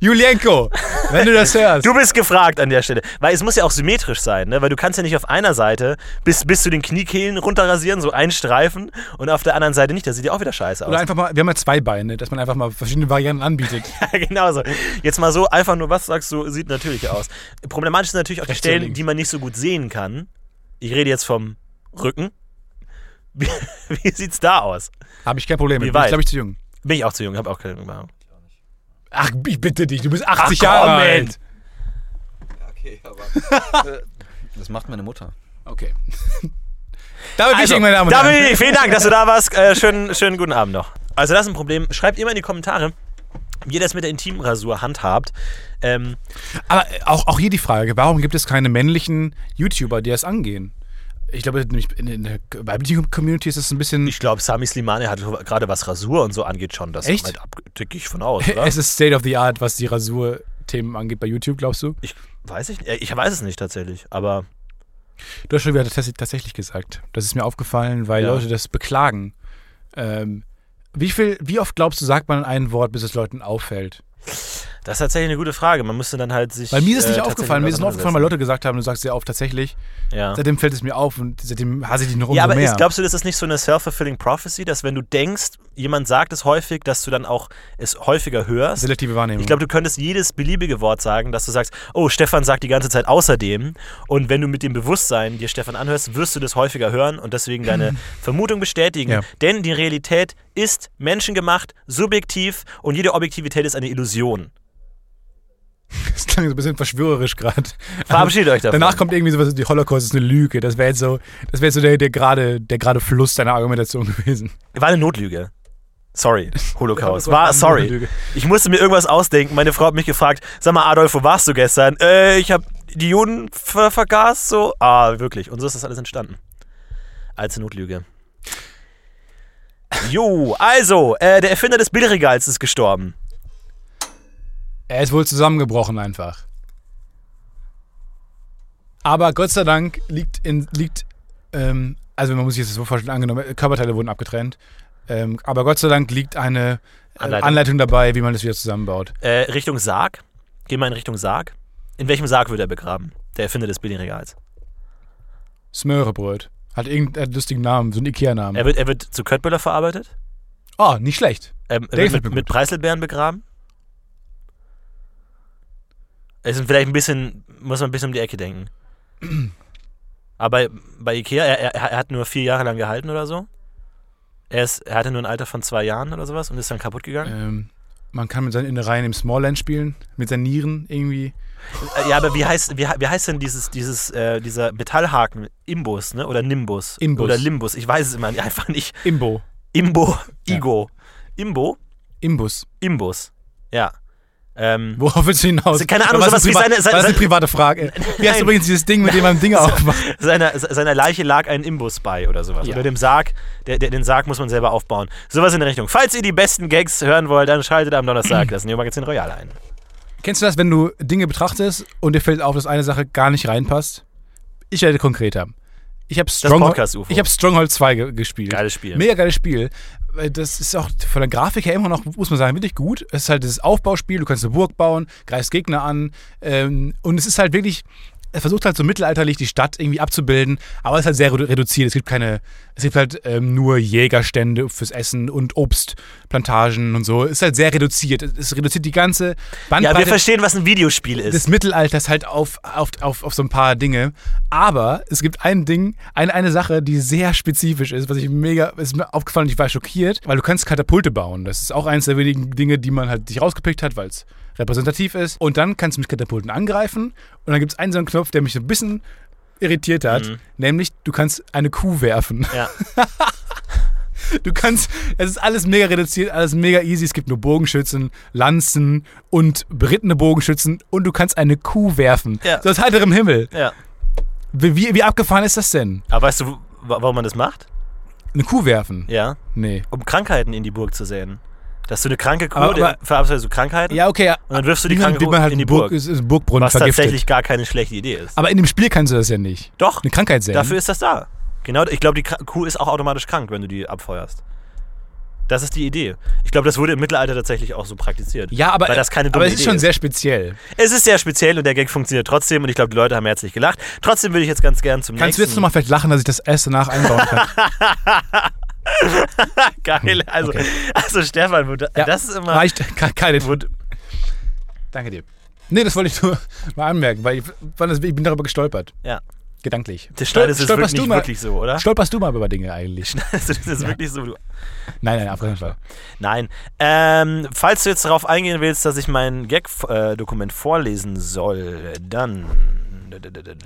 Julienko, wenn du das hörst. Du bist gefragt an der Stelle. Weil es muss ja auch symmetrisch sein, ne? Weil du kannst ja nicht auf einer Seite bis, bis zu den Kniekehlen runterrasieren, so einen Streifen, und auf der anderen Seite nicht. Das sieht ja auch wieder scheiße aus. Oder einfach mal, wir haben ja zwei Beine, dass man einfach mal verschiedene Varianten anbietet. Ja, genau so. Jetzt mal so, einfach nur was sagst du, sieht natürlich aus. Problematisch sind natürlich auch die Stellen, die man nicht so gut sehen kann. Ich rede jetzt vom Rücken. Wie, wie sieht's da aus? Habe ich kein Problem Wie mit. Bin ich, weit? glaube ich, zu jung. Bin ich auch zu jung, habe auch keine Ahnung. Ach, ich bitte dich, du bist 80 Ach, Jahre alt. Okay, aber. das macht meine Mutter. Okay. Damit Also, ich meine Damen und Herren. David, vielen Dank, dass du da warst. Äh, schönen, schönen guten Abend noch. Also das ist ein Problem. Schreibt immer in die Kommentare, wie ihr das mit der Intimrasur handhabt. Ähm, Aber auch, auch hier die Frage, warum gibt es keine männlichen YouTuber, die das angehen? Ich glaube, in, der weiblichen Community ist es ein bisschen... ich glaube, Sami Slimani hat gerade was Rasur und so angeht schon. Das Echt? Halt ab, tick ich von aus, oder? es ist State of the Art, was die Rasur-Themen angeht bei YouTube, glaubst du? ich weiß ich, äh, ich weiß es nicht tatsächlich, aber Du hast schon wieder tats- tatsächlich gesagt. Das ist mir aufgefallen, weil Ja. Leute das beklagen. Ähm, wie, viel, wie oft glaubst du, sagt man ein Wort, bis es Leuten auffällt? Das ist tatsächlich eine gute Frage. Man müsste dann halt sich. Weil mir ist es nicht äh, aufgefallen. Mir ist es nur aufgefallen, weil. Leute gesagt haben, du sagst sehr oft tatsächlich. Ja. Seitdem fällt es mir auf und seitdem hasse ich dich noch umso Ja, aber mehr. ist, glaubst du, das ist nicht so eine self-fulfilling prophecy, dass wenn du denkst, jemand sagt es häufig, dass du dann auch es häufiger hörst? Selektive Wahrnehmung. Ich glaube, du könntest jedes beliebige Wort sagen, dass du sagst, oh, Stefan sagt die ganze Zeit außerdem. Und wenn du mit dem Bewusstsein dir Stefan anhörst, wirst du das häufiger hören und deswegen deine Vermutung bestätigen. Ja. Denn die Realität ist menschengemacht, subjektiv und jede Objektivität ist eine Illusion. das klang so ein bisschen verschwörerisch gerade. Verabschiedet euch davon. Danach kommt irgendwie sowas, die Holocaust ist eine Lüge. Das wäre jetzt so, das wäre so der, der gerade der gerade Fluss deiner Argumentation gewesen. War eine Notlüge. Sorry, Holocaust. War, sorry. Ich musste mir irgendwas ausdenken. Meine Frau hat mich gefragt, sag mal, Adolf, wo warst du gestern? Äh, ich habe die Juden ver vergaß, so. Ah, wirklich. Und so ist das alles entstanden. Als Notlüge. Jo, also, äh, der Erfinder des Bildregals ist gestorben. Er ist wohl zusammengebrochen einfach. Aber Gott sei Dank liegt in, liegt, ähm, also man muss sich das so vorstellen, angenommen, Körperteile wurden abgetrennt. Ähm, aber Gott sei Dank liegt eine äh, Anleitung. Anleitung. dabei, wie man das wieder zusammenbaut. Äh, Richtung Sarg. Geh mal in Richtung Sarg. In welchem Sarg wird er begraben? Der Erfinder des Billigregals. Smörebröt. Hat irgendeinen lustigen Namen, so einen Ikea-Namen. Er wird, er wird zu Köttböller verarbeitet. Oh, nicht schlecht. Ähm, Der er gefällt wird mir mit, mit gut. Preiselbeeren begraben. Es ist vielleicht ein bisschen, muss man ein bisschen um die Ecke denken. Aber bei Ikea, er, er, er hat nur vier Jahre lang gehalten oder so. Er, ist, er hatte nur ein Alter von zwei Jahren oder sowas und ist dann kaputt gegangen. Ähm, man kann mit seinen Innereien im Smallland spielen, mit seinen Nieren irgendwie. Äh, Ja, aber wie heißt, wie, wie heißt denn dieses, dieses, äh, dieser Metallhaken? Imbus, ne? Oder Nimbus? Imbus. Oder Limbus. Ich weiß es immer einfach nicht. Imbo. Imbo, Ja. Igo. Imbo, Imbus. Imbus. Ja. Ähm, Worauf willst du hinaus? Keine Ahnung, sowas wie seine- seine- Was ist eine private Frage? Wie heißt übrigens dieses Ding, mit dem man Dinge aufmacht? seiner, seiner Leiche lag ein Imbus bei oder sowas. Ja. Oder dem Sarg, der, der, den Sarg muss man selber aufbauen. Sowas in der Richtung. Falls ihr die besten Gags hören wollt, dann schaltet am Donnerstag das Neo Magazin Royal ein. Kennst du das, wenn du Dinge betrachtest und dir fällt auf, dass eine Sache gar nicht reinpasst? Ich werde konkreter. Ich habe Stronghold, hab Stronghold 2 ge gespielt. Geiles Spiel. Mega geiles Spiel. Das ist auch von der Grafik her immer noch, muss man sagen, wirklich gut. Es ist halt dieses Aufbauspiel, du kannst eine Burg bauen, greifst Gegner an. Ähm, und es ist halt wirklich, es versucht halt so mittelalterlich die Stadt irgendwie abzubilden, aber es ist halt sehr redu- reduziert. Es gibt keine, es gibt halt ähm, nur Jägerstände fürs Essen und Obstplantagen und so. Es ist halt sehr reduziert. Es- reduziert die ganze Ja, Bandbreite wir verstehen, was ein Videospiel ist. des Mittelalters halt auf, auf, auf, auf so ein paar Dinge. Aber es gibt ein Ding, eine, eine Sache, die sehr spezifisch ist, was ich mega, ist mir aufgefallen, ich war schockiert, weil du kannst Katapulte bauen. Das ist auch eines der wenigen Dinge, die man halt sich rausgepickt hat, weil es repräsentativ ist. Und dann kannst du mit Katapulten angreifen und dann gibt es einen so einen Knopf, der mich so ein bisschen irritiert hat, Mhm. nämlich du kannst eine Kuh werfen. ja. Du kannst, es ist alles mega reduziert, alles mega easy. Es gibt nur Bogenschützen, Lanzen und berittene Bogenschützen und du kannst eine Kuh werfen. Ja. So aus heiterem Himmel. ja. Wie, wie, wie abgefahren ist das denn? Aber weißt du, wa- warum man das macht? Eine Kuh werfen? Ja. Nee. Um Krankheiten in die Burg zu säen. Dass du eine kranke Kuh, Aber- aber- der verabsäust du Krankheiten Ja, okay. und dann wirfst du die kranke Kuh halt in die Burg, Burg. ist, Burgbrunnen Was vergiftet. tatsächlich gar keine schlechte Idee ist. Aber in dem Spiel kannst du das ja nicht. Doch, Eine Krankheit sehen. dafür ist das da. Genau, ich glaube, die Kuh ist auch automatisch krank, wenn du die abfeuerst. Das ist die Idee. Ich glaube, das wurde im Mittelalter tatsächlich auch so praktiziert. ja, aber, Weil das keine dumme aber es ist Idee schon ist. sehr speziell. Es ist sehr speziell und der Gag funktioniert trotzdem und ich glaube, die Leute haben herzlich gelacht. Trotzdem würde ich jetzt ganz gern zum Kannst du nächsten. jetzt nochmal vielleicht lachen, dass ich das erst danach einbauen kann? Geil. Also, Okay. also Stefan, wo, Ja, das ist immer. Reicht. Ke- Keine. Danke dir. Nee, das wollte ich nur mal anmerken, weil ich, das- ich bin darüber gestolpert. ja, Gedanklich. das schneidest ist Stolperst wirklich, du mal- wirklich so, oder? Stolperst du mal über Dinge eigentlich? Das ist wirklich so. Du, Nein, nein, auf keinen Fall. Nein. Ähm, falls du jetzt darauf eingehen willst, dass ich mein Gag-Dokument vorlesen soll, dann.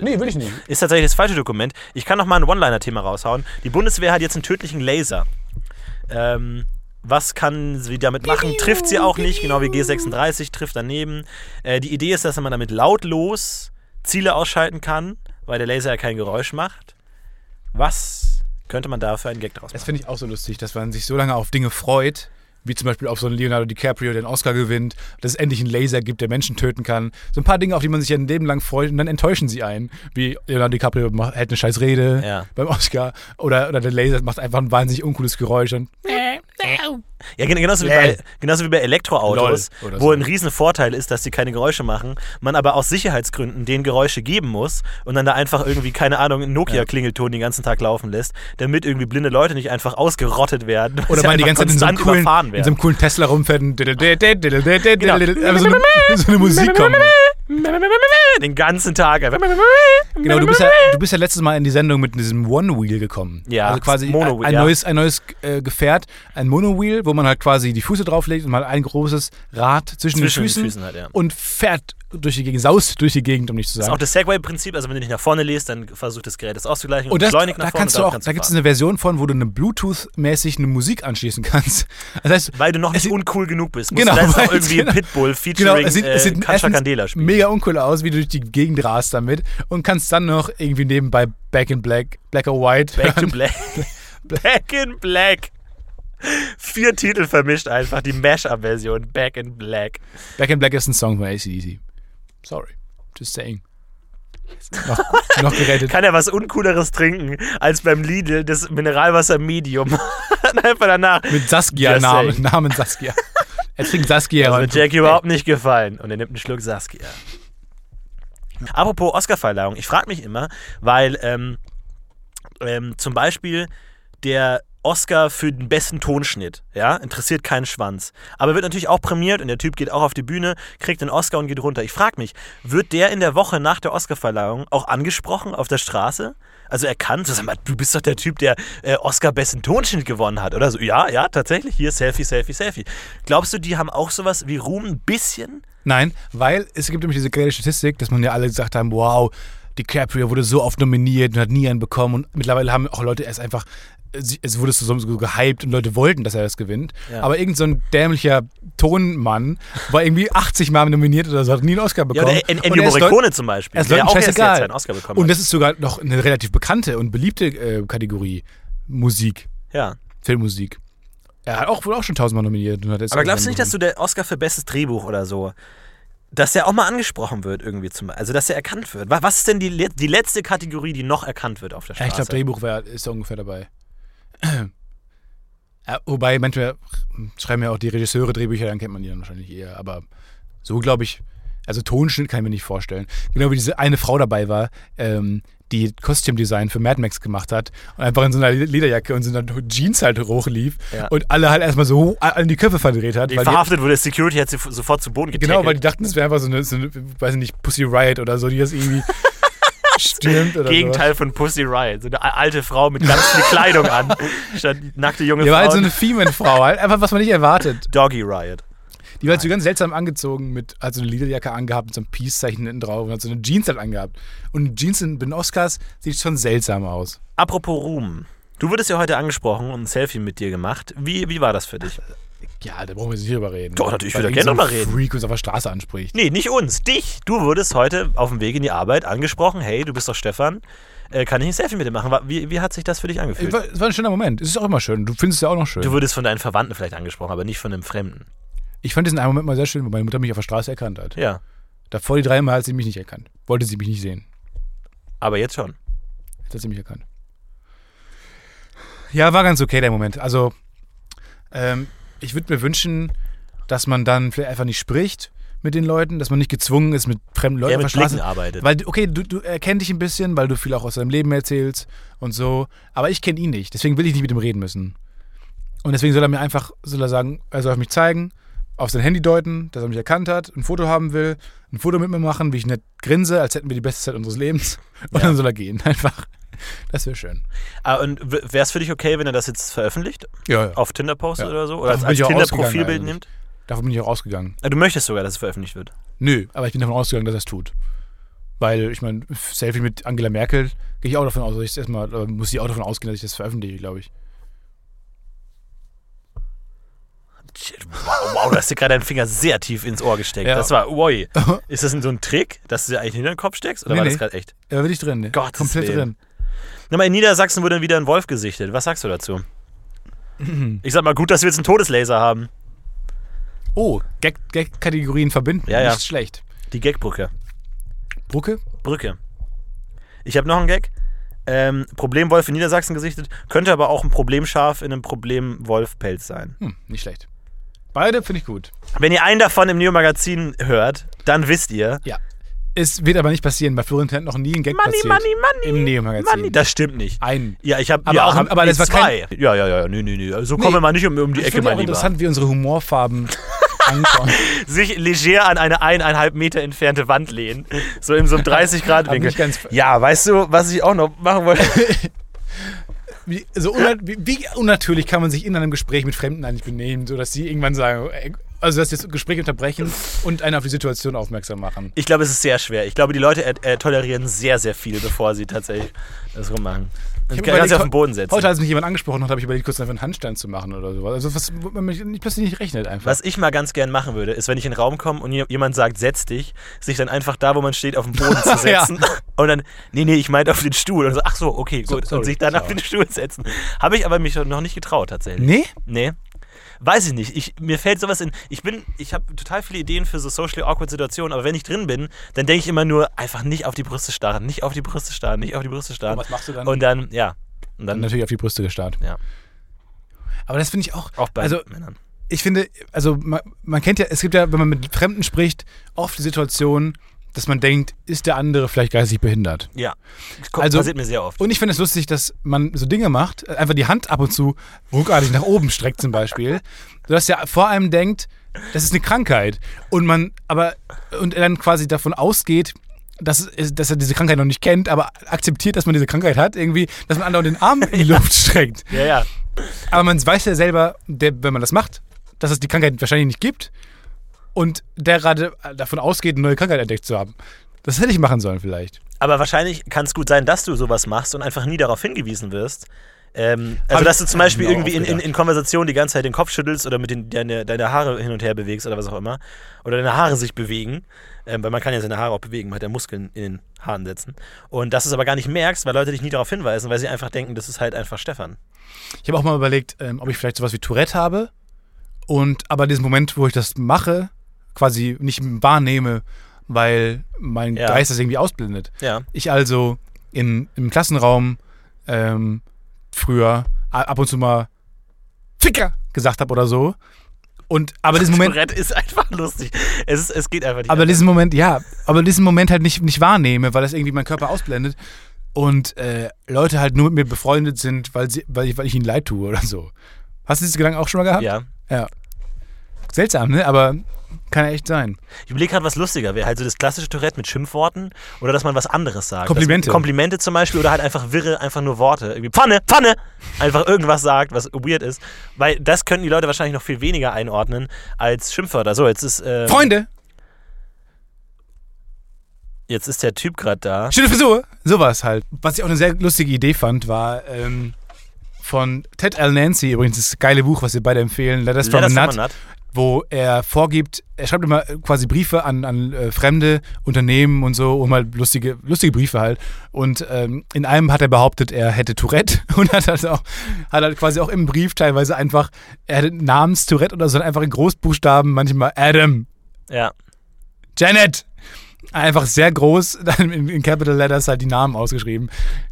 Nee, will ich nicht. Ist tatsächlich das falsche Dokument. Ich kann noch mal ein One-Liner-Thema raushauen. Die Bundeswehr hat jetzt einen tödlichen Laser. Ähm, was kann sie damit machen? Trifft sie auch nicht, genau wie G36, trifft daneben. Äh, die Idee ist, dass man damit lautlos Ziele ausschalten kann, weil der Laser ja kein Geräusch macht. Was könnte man da für einen Gag draus Das machen? finde ich auch so lustig, dass man sich so lange auf Dinge freut, wie zum Beispiel auf so einen Leonardo DiCaprio, der einen Oscar gewinnt, dass es endlich einen Laser gibt, der Menschen töten kann. So ein paar Dinge, auf die man sich ja ein Leben lang freut und dann enttäuschen sie einen. Wie Leonardo DiCaprio macht, hält eine scheiß Rede Ja. beim Oscar oder, oder der Laser macht einfach ein wahnsinnig uncooles Geräusch und Ja, gen- genauso wie, bei, genauso wie bei Elektroautos, oder wo so. ein riesen Vorteil ist, dass sie keine Geräusche machen, man aber aus Sicherheitsgründen denen Geräusche geben muss und dann da einfach irgendwie, keine Ahnung, einen Nokia-Klingelton den ganzen Tag laufen lässt, damit irgendwie blinde Leute nicht einfach ausgerottet werden. Oder man die ganze Zeit in so, einem coolen, überfahren in werden. so einem coolen Tesla rumfährt und Genau. so eine, so eine Musik kommt. Den ganzen Tag einfach. Genau, du bist, ja, du bist ja letztes Mal in die Sendung mit diesem One-Wheel gekommen. Ja, Also quasi Mono- ein, ja. neues, ein neues äh, Gefährt, ein Mono-Wheel, wo man halt quasi die Füße drauflegt und mal ein großes Rad zwischen, Zwischen den Füßen, hat, ja. und fährt durch die Gegend, saust durch die Gegend, um nicht zu Das ist sagen. auch das Segway-Prinzip, also wenn du nicht nach vorne liest, dann versucht das Gerät das auszugleichen Und das, beschleunigt da nach vorne kannst und du auch, da gibt es eine Version von, wo du eine Bluetooth-mäßig eine Musik anschließen kannst. Das heißt, Weil du noch nicht uncool genug bist. Genau, Musst du weil- irgendwie genau. Pitbull genau, featuring es sieht, es äh, sieht erstens Candela spielen. mega uncool aus, wie du durch die Gegend rast damit und kannst dann noch irgendwie nebenbei Back in Black, Black or White. Back to hören. Black. Back in Black. Vier Titel vermischt einfach, die Mash-Up-Version. Back in Black. Back in Black ist ein Song von ACDC. Sorry, just saying. noch, noch gerettet. Kann er was Uncooleres trinken als beim Lidl das Mineralwasser Medium? einfach danach. Mit Saskia, Just Namen, Saskia. Er trinkt Saskia. Das wird Jackie überhaupt nicht gefallen. Und er nimmt einen Schluck Saskia. Apropos Oscarverleihung, ich frage mich immer, weil ähm, ähm, zum Beispiel der Oscar für den besten Tonschnitt, ja, interessiert keinen Schwanz. Aber wird natürlich auch prämiert und der Typ geht auch auf die Bühne, kriegt den Oscar und geht runter. Ich frage mich, wird der in der Woche nach der Oscarverleihung auch angesprochen auf der Straße? Also erkannt, so, sag mal, du bist doch der Typ, der äh, Oscar besten Tonschnitt gewonnen hat, oder so. Ja, ja, tatsächlich, hier Selfie, Selfie, Selfie. Glaubst du, die haben auch sowas wie Ruhm ein bisschen? Nein, weil es gibt nämlich diese geile Statistik, dass man ja alle gesagt haben, wow, DiCaprio wurde so oft nominiert und hat nie einen bekommen und mittlerweile haben auch Leute erst einfach, es wurde so, so gehypt und Leute wollten, dass er das gewinnt. Ja. Aber irgend so ein dämlicher Tonmann war irgendwie 80 Mal nominiert oder so, hat nie einen Oscar Ja, bekommen. En- Und Ennio er Leut- Morricone zum Beispiel, er der Leuten auch erst jetzt seinen Oscar bekommen Und das ist sogar noch eine relativ bekannte und beliebte äh, Kategorie. Musik, Ja. Filmmusik. Er hat auch wohl auch schon tausendmal nominiert. Aber glaubst du nicht, dass du der Oscar für bestes Drehbuch oder so, dass der auch mal angesprochen wird irgendwie zum also dass der erkannt wird? Wa- Was ist denn die, die letzte Kategorie, die noch erkannt wird auf der Ja, Straße? ich glaube, Drehbuch wär, ist ungefähr dabei. Ja, wobei, manchmal schreiben ja auch die Regisseure Drehbücher, dann kennt man die dann wahrscheinlich eher. Aber so glaube ich, also Tonschnitt kann ich mir nicht vorstellen. Genau wie diese eine Frau dabei war, ähm, die Kostümdesign für Mad Max gemacht hat und einfach in so einer Lederjacke und so einer Jeans halt hochlief Ja. und alle halt erstmal so an die Köpfe verdreht hat. die verhaftet wurde, Security hat sie sofort zu Boden getackelt. Genau, weil die dachten, das wäre einfach so eine, so eine, weiß ich nicht, Pussy Riot oder so, die das irgendwie stürmt oder Gegenteil von Pussy Riot. So eine alte Frau mit ganz viel Kleidung an. Statt nackte junge sowas. Die war halt so Frauen. eine Female-Frau, halt einfach, was man nicht erwartet. Doggy Riot. Die war halt so ganz seltsam angezogen, mit, hat so eine Lederjacke angehabt, mit so einem Peace-Zeichen hinten drauf und hat so eine Jeans halt angehabt. Und Jeans in, den Oscars sieht schon seltsam aus. Apropos Ruhm. Du wurdest ja heute angesprochen und ein Selfie mit dir gemacht. Wie, wie war das für dich? Ja, da brauchen wir nicht drüber reden. Doch, natürlich, ich würde irgend gerne so drüber reden. Freak uns auf der Straße anspricht. Nee, nicht uns, dich. Du wurdest heute auf dem Weg in die Arbeit angesprochen. Hey, du bist doch Stefan. Äh, kann ich ein Selfie mit dir machen? Wie, wie hat sich das für dich angefühlt? Es war, es war ein schöner Moment. Es ist auch immer schön. Du findest es ja auch noch schön. Du wurdest von deinen Verwandten vielleicht angesprochen, aber nicht von einem Fremden. ich fand diesen einen Moment mal sehr schön, wo meine Mutter mich auf der Straße erkannt hat. Ja, Davor die dreimal hat sie mich nicht erkannt. Wollte sie mich nicht sehen. aber jetzt schon. Jetzt hat sie mich erkannt. Ja, war ganz okay der Moment. Also, ähm, ich würde mir wünschen, dass man dann vielleicht einfach nicht spricht mit den Leuten, dass man nicht gezwungen ist, mit fremden Leuten auf mit. Blicken arbeitet. Weil, okay, du, du er kennt dich ein bisschen, weil du viel auch aus deinem Leben erzählst und so. Aber ich kenne ihn nicht. Deswegen will ich nicht mit ihm reden müssen. Und deswegen soll er mir einfach, soll er sagen, er soll auf mich zeigen, auf sein Handy deuten, dass er mich erkannt hat, ein Foto haben will, ein Foto mit mir machen, wie ich nett grinse, als hätten wir die beste Zeit unseres Lebens. Und Ja. dann soll er gehen. Einfach. Das wäre schön. Ah, und wäre es für dich okay, wenn er das jetzt veröffentlicht? Ja, ja. Auf Tinder postet Ja. oder so? Oder als, Davon als auch Tinder-Profilbild nimmt? Davon bin ich auch ausgegangen. Ah, Du möchtest sogar, dass es veröffentlicht wird. Nö, aber ich bin davon ausgegangen, dass er es tut. Weil, ich meine, Selfie mit Angela Merkel, gehe ich auch davon aus, dass ich das erstmal, äh, muss ich auch davon ausgehen, dass ich das veröffentliche, glaube ich. Wow, wow, du hast dir gerade deinen Finger sehr tief ins Ohr gesteckt. Ja. Das war, ui. Ist das so ein Trick, dass du dir eigentlich hinter den Kopf steckst? Oder Nee, war das nee. gerade echt? Da bin ich drin, ne? Gottes Komplett Willen. drin. Mal in Niedersachsen wurde wieder ein Wolf gesichtet. Was sagst du dazu? Ich sag mal, gut, dass wir jetzt einen Todeslaser haben. Oh, Gag- Gag-Kategorien verbinden. Ja, ja. Nicht schlecht. Die Gagbrücke. Brücke? Brücke. Ich habe noch einen Gag. Ähm, Problemwolf in Niedersachsen gesichtet, könnte aber auch ein Problemschaf in einem Problemwolfpelz sein. Hm, nicht schlecht. Beide finde ich gut. Wenn ihr einen davon im Neo-Magazin hört, dann wisst ihr. Ja. Es wird aber nicht passieren, weil Florentin hat noch nie einen Gag Money, passiert. money, money. Im Neo-Magazin. Money, das stimmt nicht. Ein. Ja, ich habe Aber ja, auch- aber das war zwei. Ja, ja, ja, nö, nö, nö. So kommen Nee. wir mal nicht um, um die Ich Ecke, mein Lieber. interessant, wie unsere Humorfarben ankommen. Sich leger an eine eineinhalb Meter entfernte Wand lehnen. So in so einem 30-Grad-Winkel. nicht ganz- Ja, weißt du, was ich auch noch machen wollte? Wie, so unnat wie, wie unnatürlich kann man sich in einem Gespräch mit Fremden eigentlich benehmen, sodass sie irgendwann sagen, ey, also das jetzt Gespräch unterbrechen und einen auf die Situation aufmerksam machen. Ich glaube, es ist sehr schwer. Ich glaube, die Leute äh, äh, tolerieren sehr, sehr viel, bevor sie tatsächlich das rummachen. Ich kann sie auf den Boden setzen. Heute, als mich jemand angesprochen hat, habe ich überlegt, kurz einfach einen Handstand zu machen oder sowas. Also was man mich nicht- plötzlich nicht rechnet einfach. Was ich mal ganz gern machen würde, ist, wenn ich in den Raum komme und je- jemand sagt, setz dich, sich dann einfach da, wo man steht, auf den Boden zu Ja. setzen. Und dann, nee, nee, ich meinte auf den Stuhl. Und so, ach so, okay, So, gut. sorry, und sich dann auf sorry. den Stuhl setzen. Habe ich aber mich noch nicht getraut, tatsächlich. Nee? Nee. Weiß ich nicht. Ich, mir fällt sowas in. Ich bin, ich habe total viele Ideen für so socially awkward Situationen, aber wenn ich drin bin, dann denke ich immer nur, einfach nicht auf die Brüste starren, nicht auf die Brüste starren, nicht auf die Brüste starren. Und was machst du dann? Und dann, ja. Und dann Natürlich auf die Brüste gestarrt. Ja. Aber das finde ich auch. auch bei also Männern. ich finde, also man, man kennt ja, es gibt ja, wenn man mit Fremden spricht, oft die Situation, dass man denkt, ist der andere vielleicht geistig behindert. Ja. Kommt, Also- passiert mir sehr oft. Und ich finde es lustig, dass man so Dinge macht, einfach die Hand ab und zu ruckartig nach oben streckt zum Beispiel, sodass er vor allem denkt, das ist eine Krankheit. Und man, aber, und er dann quasi davon ausgeht, dass, dass er diese Krankheit noch nicht kennt, aber akzeptiert, dass man diese Krankheit hat, irgendwie, dass man anderen den Arm in die Luft streckt. Ja, ja. Aber man weiß ja selber, der, wenn man das macht, dass es die Krankheit wahrscheinlich nicht gibt und der gerade davon ausgeht, eine neue Krankheit entdeckt zu haben. Das hätte ich machen sollen vielleicht. Aber wahrscheinlich kann es gut sein, dass du sowas machst und einfach nie darauf hingewiesen wirst. Ähm, also, dass du zum Beispiel auch irgendwie in, in, in Konversation die ganze Zeit den Kopf schüttelst oder mit den, deine, deine Haare hin und her bewegst oder was auch immer. Oder deine Haare sich bewegen. Ähm, weil man kann ja seine Haare auch bewegen, man hat ja Muskeln in den Haaren setzen. Und dass du es aber gar nicht merkst, weil Leute dich nie darauf hinweisen, weil sie einfach denken, das ist halt einfach Stefan. Ich habe auch mal überlegt, ähm, ob ich vielleicht sowas wie Tourette habe und aber diesen Moment, wo ich das mache, quasi nicht wahrnehme, weil mein Ja. Geist das irgendwie ausblendet. Ja. Ich also in, im Klassenraum ähm, früher ab und zu mal Ficker gesagt habe oder so. Und aber diesen Moment, Tourette ist einfach lustig. Es, ist, es geht einfach nicht. aber anders. diesen Moment, ja, aber diesen Moment halt nicht, nicht wahrnehme, weil das irgendwie mein Körper ausblendet und äh, Leute halt nur mit mir befreundet sind, weil, sie, weil, ich, weil ich ihnen leid tue oder so. Hast du diese Gedanken auch schon mal gehabt? ja. Ja. Seltsam, ne? Aber kann ja echt sein. Ich überlege gerade, was lustiger wäre. Halt so das klassische Tourette mit Schimpfworten oder dass man was anderes sagt. Komplimente. Dass, Komplimente zum Beispiel oder halt einfach wirre, einfach nur Worte. Irgendwie Pfanne, Pfanne! Einfach irgendwas sagt, was weird ist. Weil das könnten die Leute wahrscheinlich noch viel weniger einordnen als Schimpfwörter. So, jetzt ist, ähm, Freunde, jetzt ist der Typ gerade da. schöne Frisur. Sowas halt. Was ich auch eine sehr lustige Idee fand, war ähm, von Ted L. Nancy, übrigens das geile Buch, was wir beide empfehlen, Letters Letters from a Nut. Wo er vorgibt, er schreibt immer quasi Briefe an, an äh, fremde Unternehmen und so, um halt lustige, lustige Briefe halt. Und ähm, in einem hat er behauptet, er hätte Tourette und hat halt auch, hat halt quasi auch im Brief teilweise einfach, er hätte Namens Tourette oder so, einfach in Großbuchstaben, manchmal Adam, Ja. Janet. Einfach sehr groß, dann in, in Capital Letters halt die Namen ausgeschrieben.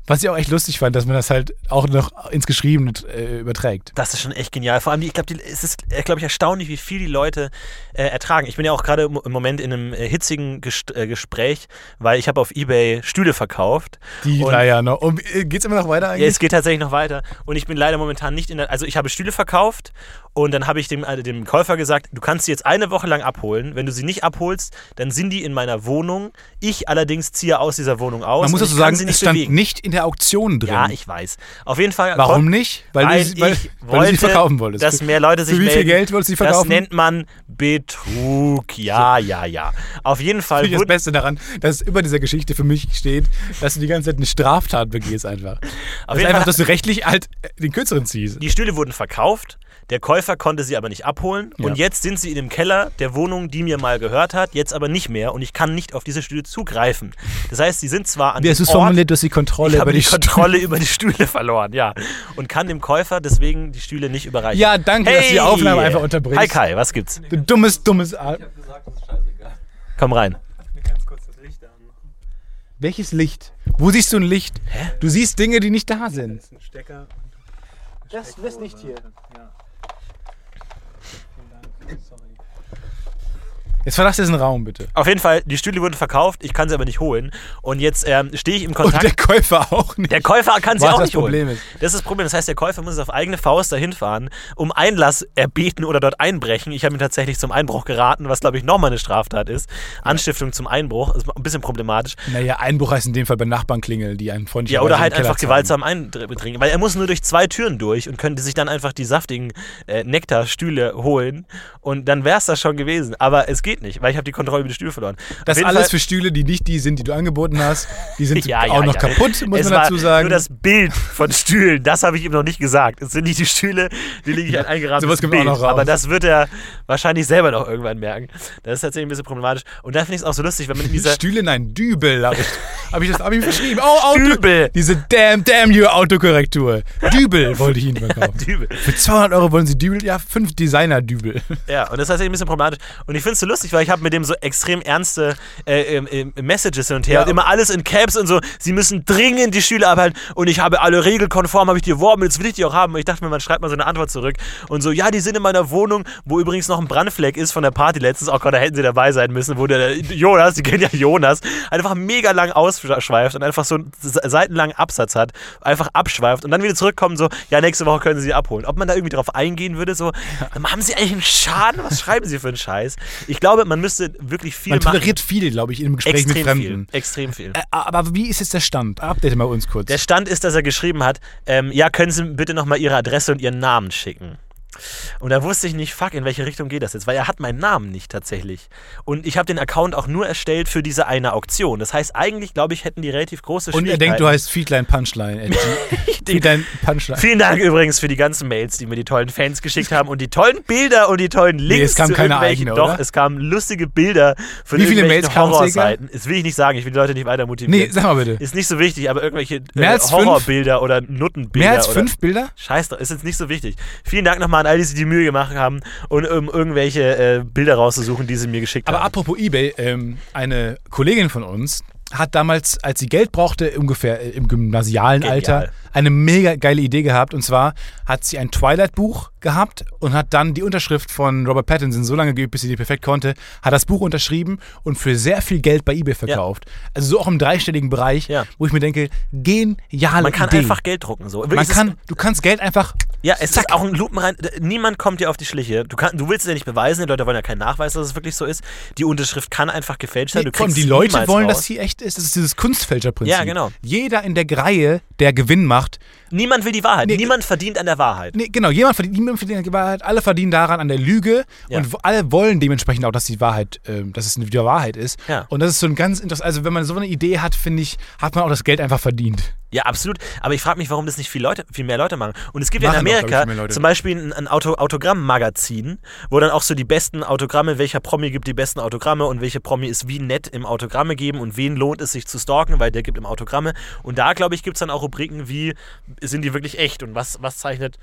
Was ich auch echt lustig fand, dass man das halt auch noch ins Geschriebene äh, überträgt. Das ist schon echt genial. Vor allem, die- ich glaube, es ist, äh, glaube ich, erstaunlich, wie viel die Leute äh, ertragen. Ich bin ja auch gerade im Moment in einem äh, hitzigen Gest äh, Gespräch, weil ich habe auf Ebay Stühle verkauft. Die noch. Und äh, geht's immer noch weiter Ja, eigentlich? es geht tatsächlich noch weiter. Und ich bin leider momentan nicht in der. Also, ich habe Stühle verkauft und dann habe ich dem, äh, dem Käufer gesagt: Du kannst sie jetzt eine Woche lang abholen. Wenn du sie nicht abholst, dann sind die in meiner Wohnung. Ich allerdings ziehe aus dieser Wohnung aus. Man muss dazu sagen, sie es nicht stand bewegen. nicht in der Auktion drin. Ja, ich weiß. Auf jeden Fall. Warum nicht? Weil, Weil, du, weil, ich weil du wollte, sie verkaufen wolltest. dass mehr Leute sich Für wie viel melden. Geld wolltest du sie Das verkaufen? nennt man Betrug. Ja, ja, ja. Auf jeden Fall. Das wurde- Beste daran, dass über dieser Geschichte für mich steht, dass du die ganze Zeit eine Straftat begehst einfach. Das ist jeden einfach, Fall- dass du rechtlich halt äh, den Kürzeren ziehst. Die Stühle wurden verkauft. Der Käufer konnte sie aber nicht abholen. Ja. Und jetzt sind sie in dem Keller der Wohnung, die mir mal gehört hat, jetzt aber nicht mehr. Und ich kann nicht auf diese Stühle zugreifen. Das heißt, sie sind zwar an dem es Ort, formuliert, du hast die Kontrolle ich über habe die die Kontrolle über die Stühle verloren, ja. Und kann dem Käufer deswegen die Stühle nicht überreichen. Ja, danke, dass du die Aufnahme einfach unterbrichst. Hi Kai, was gibt's? Du dummes, dummes. Ar Komm rein. Ganz kurz das Licht anmachen. Welches Licht? Wo siehst du ein Licht? Du siehst Dinge, die nicht da sind. Das ist ein Stecker. Das, das Licht hier. Ja. Vielen Dank. Sorry. Jetzt verlass diesen Raum, bitte. Auf jeden Fall, die Stühle wurden verkauft, ich kann sie aber nicht holen. Und jetzt ähm, stehe ich im Und Kontakt. der Käufer auch nicht. Der Käufer kann sie Was auch das nicht Problem holen. ist. Das ist das Problem. Das heißt, der Käufer muss auf eigene Faust dahin fahren, um Einlass erbeten oder dort einbrechen. Ich habe ihm tatsächlich zum Einbruch geraten, was glaube ich nochmal eine Straftat ist. Anstiftung zum Einbruch ist ein bisschen problematisch. Naja, Einbruch heißt in dem Fall bei Nachbarn klingeln, die einen freundlich Ja, oder halt einfach gewaltsam eindringen. Weil er muss nur durch zwei Türen durch und könnte sich dann einfach die saftigen äh, Nektarstühle holen. Und dann wäre es das schon gewesen. Aber es geht nicht, weil ich habe die Kontrolle über die Stühle verloren. Das alles Fall- für Stühle, die nicht die sind, die du angeboten hast. Die sind Ja, ja, auch noch ja. kaputt, muss es man dazu sagen. Nur das Bild von Stühlen, das habe ich ihm noch nicht gesagt. Es sind nicht die Stühle, die liege ich ein eingerahmtes sowas kommt auch Bild. noch raus. Aber das wird er wahrscheinlich selber noch irgendwann merken. Das ist tatsächlich ein bisschen problematisch. Und da finde ich es auch so lustig, wenn man in dieser Stühle, nein, Dübel habe ich, hab ich das hab ich verschrieben. Oh, Auto, Dübel. Diese damn, damn you Autokorrektur. Dübel wollte ich Ihnen verkaufen. Dübel. Für 200 Euro wollen Sie Dübel? Ja, fünf Designer-Dübel. Ja, und das ist tatsächlich ein bisschen problematisch. Und ich finde es so lustig, weil ich habe mit dem so extrem ernste äh, ähm, Messages hin und her Ja. und immer alles in Caps und so. Sie müssen dringend die Stühle abhalten und ich habe alle regelkonform, habe ich die erworben, jetzt will ich die auch haben. Und ich dachte mir, man schreibt mal so eine Antwort zurück und so, ja, die sind in meiner Wohnung, wo übrigens noch ein Brandfleck ist von der Party letztens. Oh Gott, da hätten sie dabei sein müssen, wo der Jonas, die kennen ja Jonas, einfach mega lang ausschweift und einfach so einen seitenlangen Absatz hat, einfach abschweift und dann wieder zurückkommt, so, ja, nächste Woche können sie abholen. Ob man da irgendwie drauf eingehen würde, so, haben sie eigentlich einen Schaden? Was schreiben sie für einen Scheiß? Ich glaube, man müsste wirklich viel Man machen. toleriert viel, glaube ich, im Gespräch Extrem mit Fremden. viel. Extrem viel. Äh, aber wie ist jetzt der Stand? Update mal uns kurz. Der Stand ist, dass er geschrieben hat, ähm, ja, können Sie bitte nochmal Ihre Adresse und Ihren Namen schicken. Und da wusste ich nicht, fuck, in welche Richtung geht das jetzt? Weil er hat meinen Namen nicht tatsächlich. Und ich habe den Account auch nur erstellt für diese eine Auktion. Das heißt, eigentlich, glaube ich, hätten die relativ große Und er Schwierigkeiten. denkt, du heißt Feedline Punchline. Feedline Punchline. Vielen Dank übrigens für die ganzen Mails, die mir die tollen Fans geschickt haben und die tollen Bilder und die tollen Links. es kam zu keine eigene, Doch, oder? es kamen lustige Bilder von Wie viele Mails kamen, Horrorseiten. Das will ich nicht sagen, ich will die Leute nicht weiter motivieren. Nee, sag mal bitte. ist nicht so wichtig, aber irgendwelche äh? Horrorbilder oder Nuttenbilder. Mehr als fünf Bilder? Scheiß drauf, ist jetzt nicht so wichtig. Vielen Dank nochmal an all die, die sich die Mühe gemacht haben und um irgendwelche äh, Bilder rauszusuchen, die sie mir geschickt Aber haben. apropos Ebay, ähm, eine Kollegin von uns hat damals, als sie Geld brauchte, ungefähr äh, im gymnasialen Genial. Alter, eine mega geile Idee gehabt. Und zwar hat sie ein Twilight-Buch gehabt und hat dann die Unterschrift von Robert Pattinson so lange geübt, bis sie die perfekt konnte, hat das Buch unterschrieben und für sehr viel Geld bei Ebay verkauft. Also so auch im dreistelligen Bereich, Ja. wo ich mir denke, geniale Man kann Idee. einfach Geld drucken. So. Man kann, du kannst Geld einfach Ja, es Zack. ist auch ein Lupenrein. Niemand kommt dir auf die Schliche. Du, kann, du willst es ja nicht beweisen, die Leute wollen ja keinen Nachweis, dass es wirklich so ist. Die Unterschrift kann einfach gefälscht sein. Du komm, die Leute wollen, raus. dass sie echt ist. Das ist dieses Kunstfälscherprinzip. Ja, genau. Jeder in der Reihe, der Gewinn macht, Niemand will die Wahrheit. Nee, Niemand verdient an der Wahrheit. Nee, genau, jemand verdient, niemand verdient an der Wahrheit, alle verdienen daran an der Lüge Ja. und alle wollen dementsprechend auch, dass die Wahrheit, ähm, dass es eine Wahrheit ist. Ja. Und das ist so ein ganz interessant, also wenn man so eine Idee hat, finde ich, hat man auch das Geld einfach verdient. Ja, absolut. Aber ich frage mich, warum das nicht viel, Leute, viel mehr Leute machen. Und es gibt ja in Machen doch, glaub Amerika ich, mehr Leute. zum Beispiel ein, ein Auto, Autogrammmagazin, wo dann auch so die besten Autogramme, welcher Promi gibt die besten Autogramme und welche Promi ist wie nett im Autogramme geben und wen lohnt es sich zu stalken, weil der gibt im Autogramme. Und da, glaube ich, gibt es dann auch Rubriken wie, sind die wirklich echt und was, was zeichnet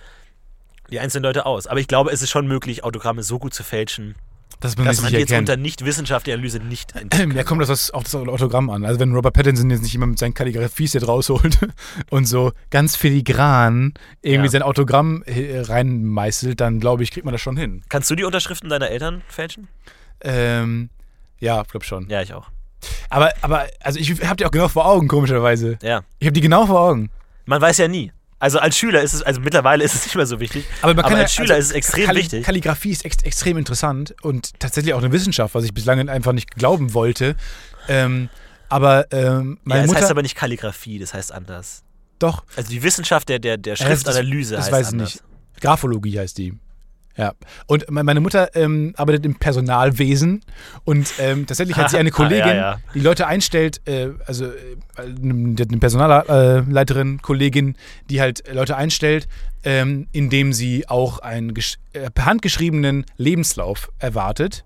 die einzelnen Leute aus. Aber ich glaube, es ist schon möglich, Autogramme so gut zu fälschen, Dass man dass das man die jetzt erkennt. unter nicht wissenschaftlicher Analyse nicht entdecken Ja, kommt das aus- auf das Autogramm an. Also wenn Robert Pattinson jetzt nicht immer mit seinen Kalligrafie-Set rausholt und so ganz filigran irgendwie Ja. sein Autogramm äh, reinmeißelt, dann glaube ich, kriegt man das schon hin. Kannst du die Unterschriften deiner Eltern fälschen? Ähm, ja, glaube schon. Ja, ich auch. Aber, aber, also ich habe die auch genau vor Augen, komischerweise. Ja. Ich habe die genau vor Augen. Man weiß ja nie. Also als Schüler ist es, also mittlerweile ist es nicht mehr so wichtig. Aber, man kann ja, als Schüler also, ist es extrem Kalli wichtig. Kalligrafie ist ex extrem interessant und tatsächlich auch eine Wissenschaft, was ich bislang einfach nicht glauben wollte. Ähm, aber ähm, meine ja, es Mutter. heißt aber nicht Kalligrafie, das heißt anders. doch, Also die Wissenschaft der, der, der Ja, das- Schriftanalyse das heißt weiß ich anders. nicht. Graphologie heißt die. Ja. Und me- meine Mutter ähm, arbeitet im Personalwesen und ähm, tatsächlich hat sie eine Kollegin, ja, ja. die Leute einstellt, äh, also äh, eine Personalleiterin, Kollegin, die halt Leute einstellt, ähm, indem sie auch einen äh, per Hand geschriebenen Lebenslauf erwartet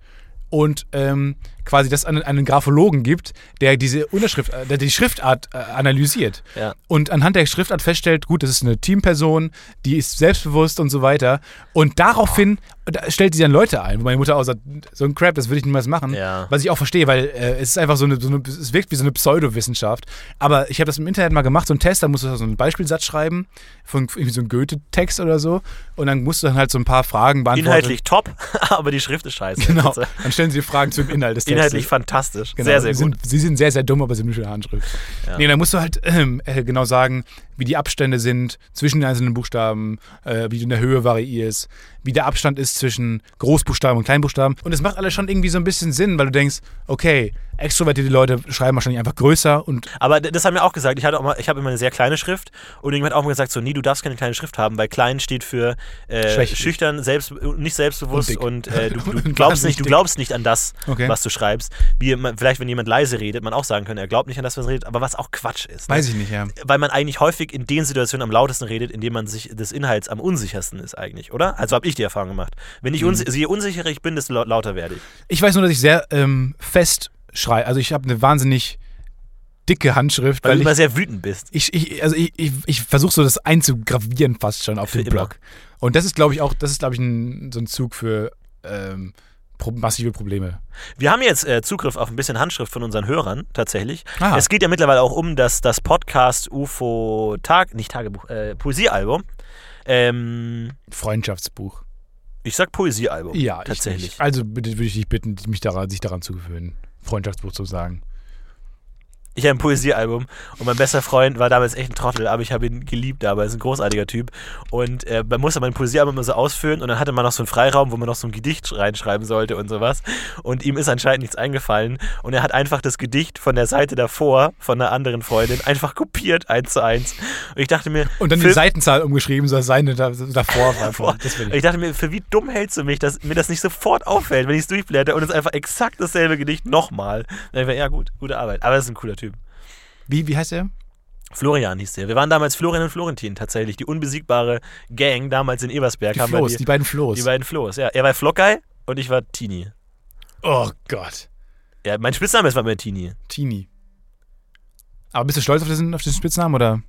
und ähm, quasi das an einen Graphologen gibt, der diese Unterschrift, äh, der die Schriftart äh, analysiert Ja. und anhand der Schriftart feststellt, gut, das ist eine Teamperson, die ist selbstbewusst und so weiter. Und daraufhin da stellt sie dann Leute ein, wo meine Mutter auch sagt, so ein Crap, das würde ich niemals machen. Ja. Was ich auch verstehe, weil äh, es ist einfach so eine, so eine, es wirkt wie so eine Pseudowissenschaft. Aber ich habe das im Internet mal gemacht, so einen Test, da musst du so einen Beispielsatz schreiben, von irgendwie so einem Goethe-Text oder so. Und dann musst du dann halt so ein paar Fragen beantworten. Inhaltlich top, aber die Schrift ist scheiße. Genau. Also, Dann stellen sie Fragen zum Inhalt des Textes. Inhaltlich fantastisch. Genau, sehr, sehr sie gut. Sind, sie sind sehr, sehr dumm, aber sie haben eine schöne Handschrift. Ja. Nee, da musst du halt ähm, äh, genau sagen, wie die Abstände sind zwischen den einzelnen Buchstaben, äh, wie du in der Höhe variierst, wie der Abstand ist zwischen Großbuchstaben und Kleinbuchstaben. Und es macht alles schon irgendwie so ein bisschen Sinn, weil du denkst, okay, extrovertierte Leute schreiben wahrscheinlich einfach größer und Aber das haben wir auch gesagt. Ich, hatte auch mal, ich habe immer eine sehr kleine Schrift und irgendjemand hat auch mal gesagt, so, nee, du darfst keine kleine Schrift haben, weil klein steht für äh, schüchtern, selbst, nicht selbstbewusst Und und, äh, du, du, glaubst nicht, du glaubst nicht an das, Okay. was du schreibst. Wie man, vielleicht, wenn jemand leise redet, man auch sagen könnte, er glaubt nicht an das, was er redet, aber was auch Quatsch ist. Ne? weiß ich nicht, ja. Weil man eigentlich häufig in den Situationen am lautesten redet, in denen man sich des Inhalts am unsichersten ist eigentlich, oder? Also habe ich die Erfahrung gemacht. Wenn ich uns, je unsicherer ich bin, desto lau- lauter werde ich. Ich weiß nur, dass ich sehr ähm, fest schreibe. Also ich habe eine wahnsinnig dicke Handschrift, Weil, weil du ich immer sehr wütend bist. ich, ich, also ich, ich, ich versuche so das einzugravieren fast schon auf Für den. Blog. Und das ist, glaube ich, auch, das ist, glaube ich, ein, so ein Zug für ähm, massive Probleme. Wir haben jetzt äh, Zugriff auf ein bisschen Handschrift von unseren Hörern, tatsächlich. Ah. Es geht ja mittlerweile auch um das, das Podcast UFO Tag, nicht Tagebuch, äh, Poesiealbum. Ähm, Freundschaftsbuch. Ich sag Poesiealbum. Ja, tatsächlich. Ich. Also bitte würde ich dich bitten, mich daran, sich daran zu gewöhnen, Freundschaftsbuch zu sagen. Ich habe ein Poesiealbum und mein bester Freund war damals echt ein Trottel, aber ich habe ihn geliebt damals, ein großartiger Typ. Und äh, man musste mein Poesiealbum immer so ausfüllen und dann hatte man noch so einen Freiraum, wo man noch so ein Gedicht reinschreiben sollte und sowas. Und ihm ist anscheinend nichts eingefallen und er hat einfach das Gedicht von der Seite davor, von einer anderen Freundin, einfach kopiert, eins zu eins. Und ich dachte mir, Und dann die Seitenzahl umgeschrieben, so als seine da, davor. war. ich ich. dachte mir, für wie dumm hältst du mich, dass mir das nicht sofort auffällt, wenn ich es durchblätter und es ist einfach exakt dasselbe Gedicht nochmal. Dann ich mir, ja gut, gute Arbeit. Aber das ist ein cooler Typ. Wie, wie heißt er? Florian hieß der. Wir waren damals Florian und Florentin tatsächlich. Die unbesiegbare Gang damals in Ebersberg. Die haben Floß, wir die die, beiden Floß. die beiden Flo's. Ja, er war Flockguy und ich war Tini. oh Gott. Ja, mein Spitzname ist war mir Tini. Tini. Aber bist du stolz auf diesen, auf diesen Spitznamen oder?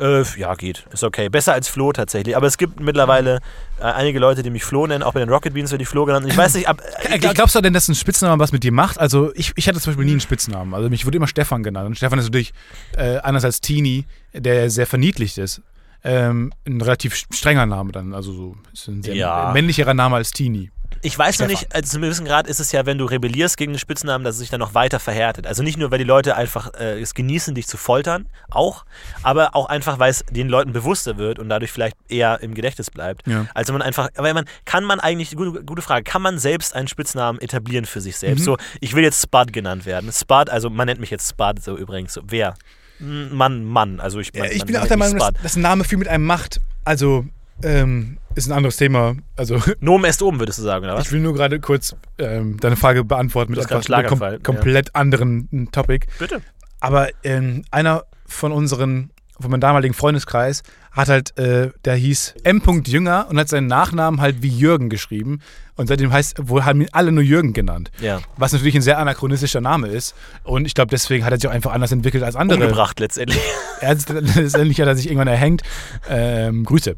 Äh, ja, geht. Ist okay. Besser als Flo tatsächlich. Aber es gibt mittlerweile äh, einige Leute, die mich Flo nennen. Auch bei den Rocket Beans wird die Flo genannt. Und ich weiß nicht, ab. Äh, glaub- Glaubst du denn, dass ein Spitzname was mit dir macht? Also ich, ich hatte zum Beispiel nie einen Spitznamen. Also mich wurde immer Stefan genannt. Und Stefan ist natürlich äh, anders als Tini, der sehr verniedlicht ist. Ähm, ein relativ strenger Name dann. Also so ist ein sehr Ja. männlicherer Name als Tini. Ich weiß noch Stefan. nicht, also zu einem gewissen Grad ist es ja, wenn du rebellierst gegen den Spitznamen, dass es sich dann noch weiter verhärtet. Also nicht nur, weil die Leute einfach äh, es genießen, dich zu foltern, auch, aber auch einfach, weil es den Leuten bewusster wird und dadurch vielleicht eher im Gedächtnis bleibt. Ja. Also man einfach, weil man, kann man eigentlich, gute, gute Frage, kann man selbst einen Spitznamen etablieren für sich Mhm. selbst? So, ich will jetzt Spud genannt werden. Spud, also man nennt mich jetzt Spud so übrigens. So, wer? Mann, Mann. Also ich, man, ich man bin auch der Meinung, dass, dass ein Name viel mit einem macht. Also ähm, ist ein anderes Thema. Also Nomen est oben, würdest du sagen, oder was? ich will nur gerade kurz ähm, deine Frage beantworten mit etwas einem kom komplett anderen mm, Topic. Bitte. Aber ähm, einer von unseren, von meinem damaligen Freundeskreis, hat halt, äh, der hieß M. Jünger und hat seinen Nachnamen halt wie Jürgen geschrieben. Und seitdem heißt, wohl haben ihn alle nur Jürgen genannt. Ja. Was natürlich ein sehr anachronistischer Name ist. Und ich glaube, deswegen hat er sich auch einfach anders entwickelt als andere. Umgebracht letztendlich. Er hat, letztendlich hat er sich irgendwann erhängt. Ähm, Grüße.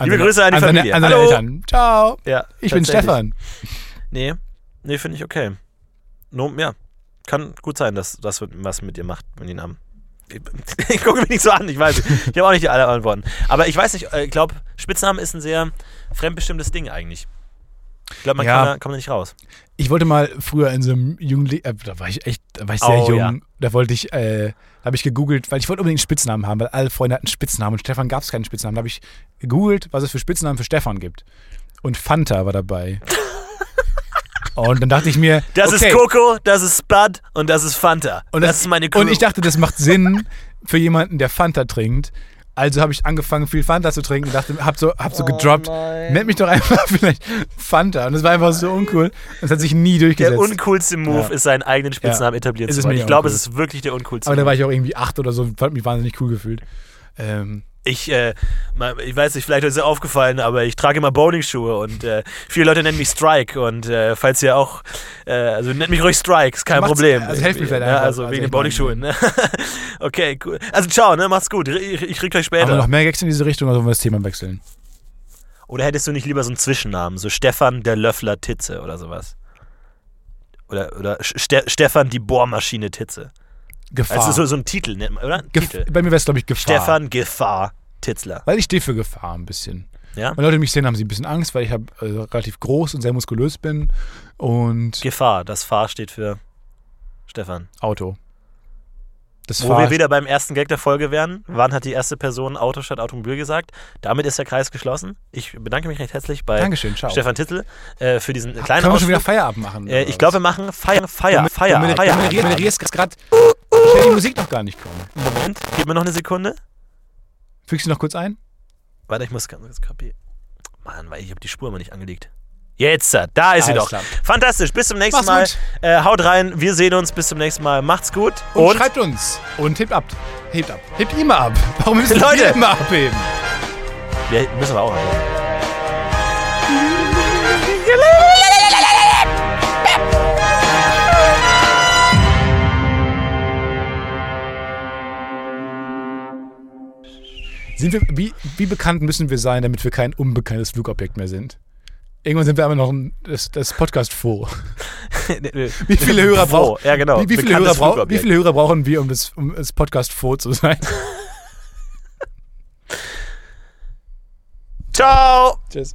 Liebe seine- Grüße an die seine, Familie. An seine Hallo. Eltern. Ciao. Ja, Ich bin. Stefan. Nee, nee, finde ich okay. No, ja, kann gut sein, dass das was mit dir macht, wenn die Namen. Ich, ich gucke mich nicht so an, ich weiß. Ich habe auch nicht die alle Antworten. Aber ich weiß nicht, äh, ich glaube, Spitznamen ist ein sehr fremdbestimmtes Ding eigentlich. Ich glaube, man Ja. kann, da, kann da nicht raus. Ich wollte mal früher in so einem Jugendlichen, äh, da war ich echt, da war ich sehr Oh, jung. ja. Da wollte ich, äh, da habe ich gegoogelt, weil ich wollte unbedingt einen Spitznamen haben, weil alle Freunde hatten Spitznamen und Stefan gab es keinen Spitznamen. Da habe ich gegoogelt, was es für Spitznamen für Stefan gibt. Und Fanta war dabei. und dann dachte ich mir, Das okay. ist Coco, das ist Spud und das ist Fanta. Und das, ist meine Crew. Und ich dachte, das macht Sinn für jemanden, der Fanta trinkt. Also habe ich angefangen, viel Fanta zu trinken und dachte, hab so, hab so gedroppt, nennt mich doch einfach vielleicht Fanta. Und das war einfach so uncool. Das hat sich nie durchgesetzt. der uncoolste Move Ja. ist, seinen eigenen Spitznamen etablieren Es zu ist wollen. Ich glaube, es ist wirklich der uncoolste Aber da war ich auch irgendwie acht oder so und fand mich wahnsinnig cool gefühlt. Ähm, Ich, äh, ich weiß nicht, vielleicht ist es aufgefallen, aber ich trage immer Bowlingschuhe und äh, viele Leute nennen mich Strike und äh, falls ihr auch, äh, also nennt mich ruhig Strike, ist kein Problem. also helft mir vielleicht ja, einfach. Also Also wegen den Bowlingschuhen. Ne? okay, cool. Also ciao, ne, macht's gut. Ich, ich krieg euch haben wir noch später. mehr Gags in diese Richtung oder sollen wir das Thema wechseln? Oder hättest du nicht lieber so einen Zwischennamen, so Stefan der Löffler Titze oder sowas? Oder, oder Ste Stefan die Bohrmaschine Titze. Gefahr. Also so, so ein Titel, nennt man, oder? Gef Titel. bei mir wäre es, glaube ich, Gefahr. Stefan Gefahr Titzler. Weil ich stehe für Gefahr ein bisschen. Ja? Wenn Leute mich sehen, haben sie ein bisschen Angst, weil ich hab, äh, relativ groß und sehr muskulös bin. Und Gefahr. Das Fahr steht für Stefan. Auto. Das Wo wir wieder beim ersten Gag der Folge wären. Wann hat die erste Person Auto statt Automobil gesagt? Damit ist der Kreis geschlossen. Ich bedanke mich recht herzlich bei Dankeschön. Stefan Tittel äh, für diesen kleinen Können wir schon wieder. Feierabend machen? Äh, ich glaube, wir machen Feier, Feier, Feier, du moderier- moderierst gerade. Ich höre die Musik noch gar nicht kommen. Moment, gib mir noch eine Sekunde. Fügst du noch kurz ein? Warte, ich muss ganz kurz kapieren. Mann, weil ich habe die Spur mal nicht angelegt. Jetzt, äh, da ist sie doch. klar. Fantastisch. Bis zum nächsten Mach's Mal. Äh, haut rein. Wir sehen uns. Bis zum nächsten Mal. Macht's gut. Und, schreibt uns. Und hebt ab. Hebt ab. Hebt immer ab. Warum müssen Leute. wir immer abheben? wir müssen wir auch. Noch. Sind wir, wie, wie bekannt müssen wir sein, damit wir kein unbekanntes Flugobjekt mehr sind? Irgendwann sind wir aber noch ein, das, das Podcast vor. Wie viele Hörer brauchen? Ja, genau. Wie, wie, viele Hörer brauch, wie viele Hörer brauchen wir, um das, um das Podcast vor zu sein? Ciao. Tschüss.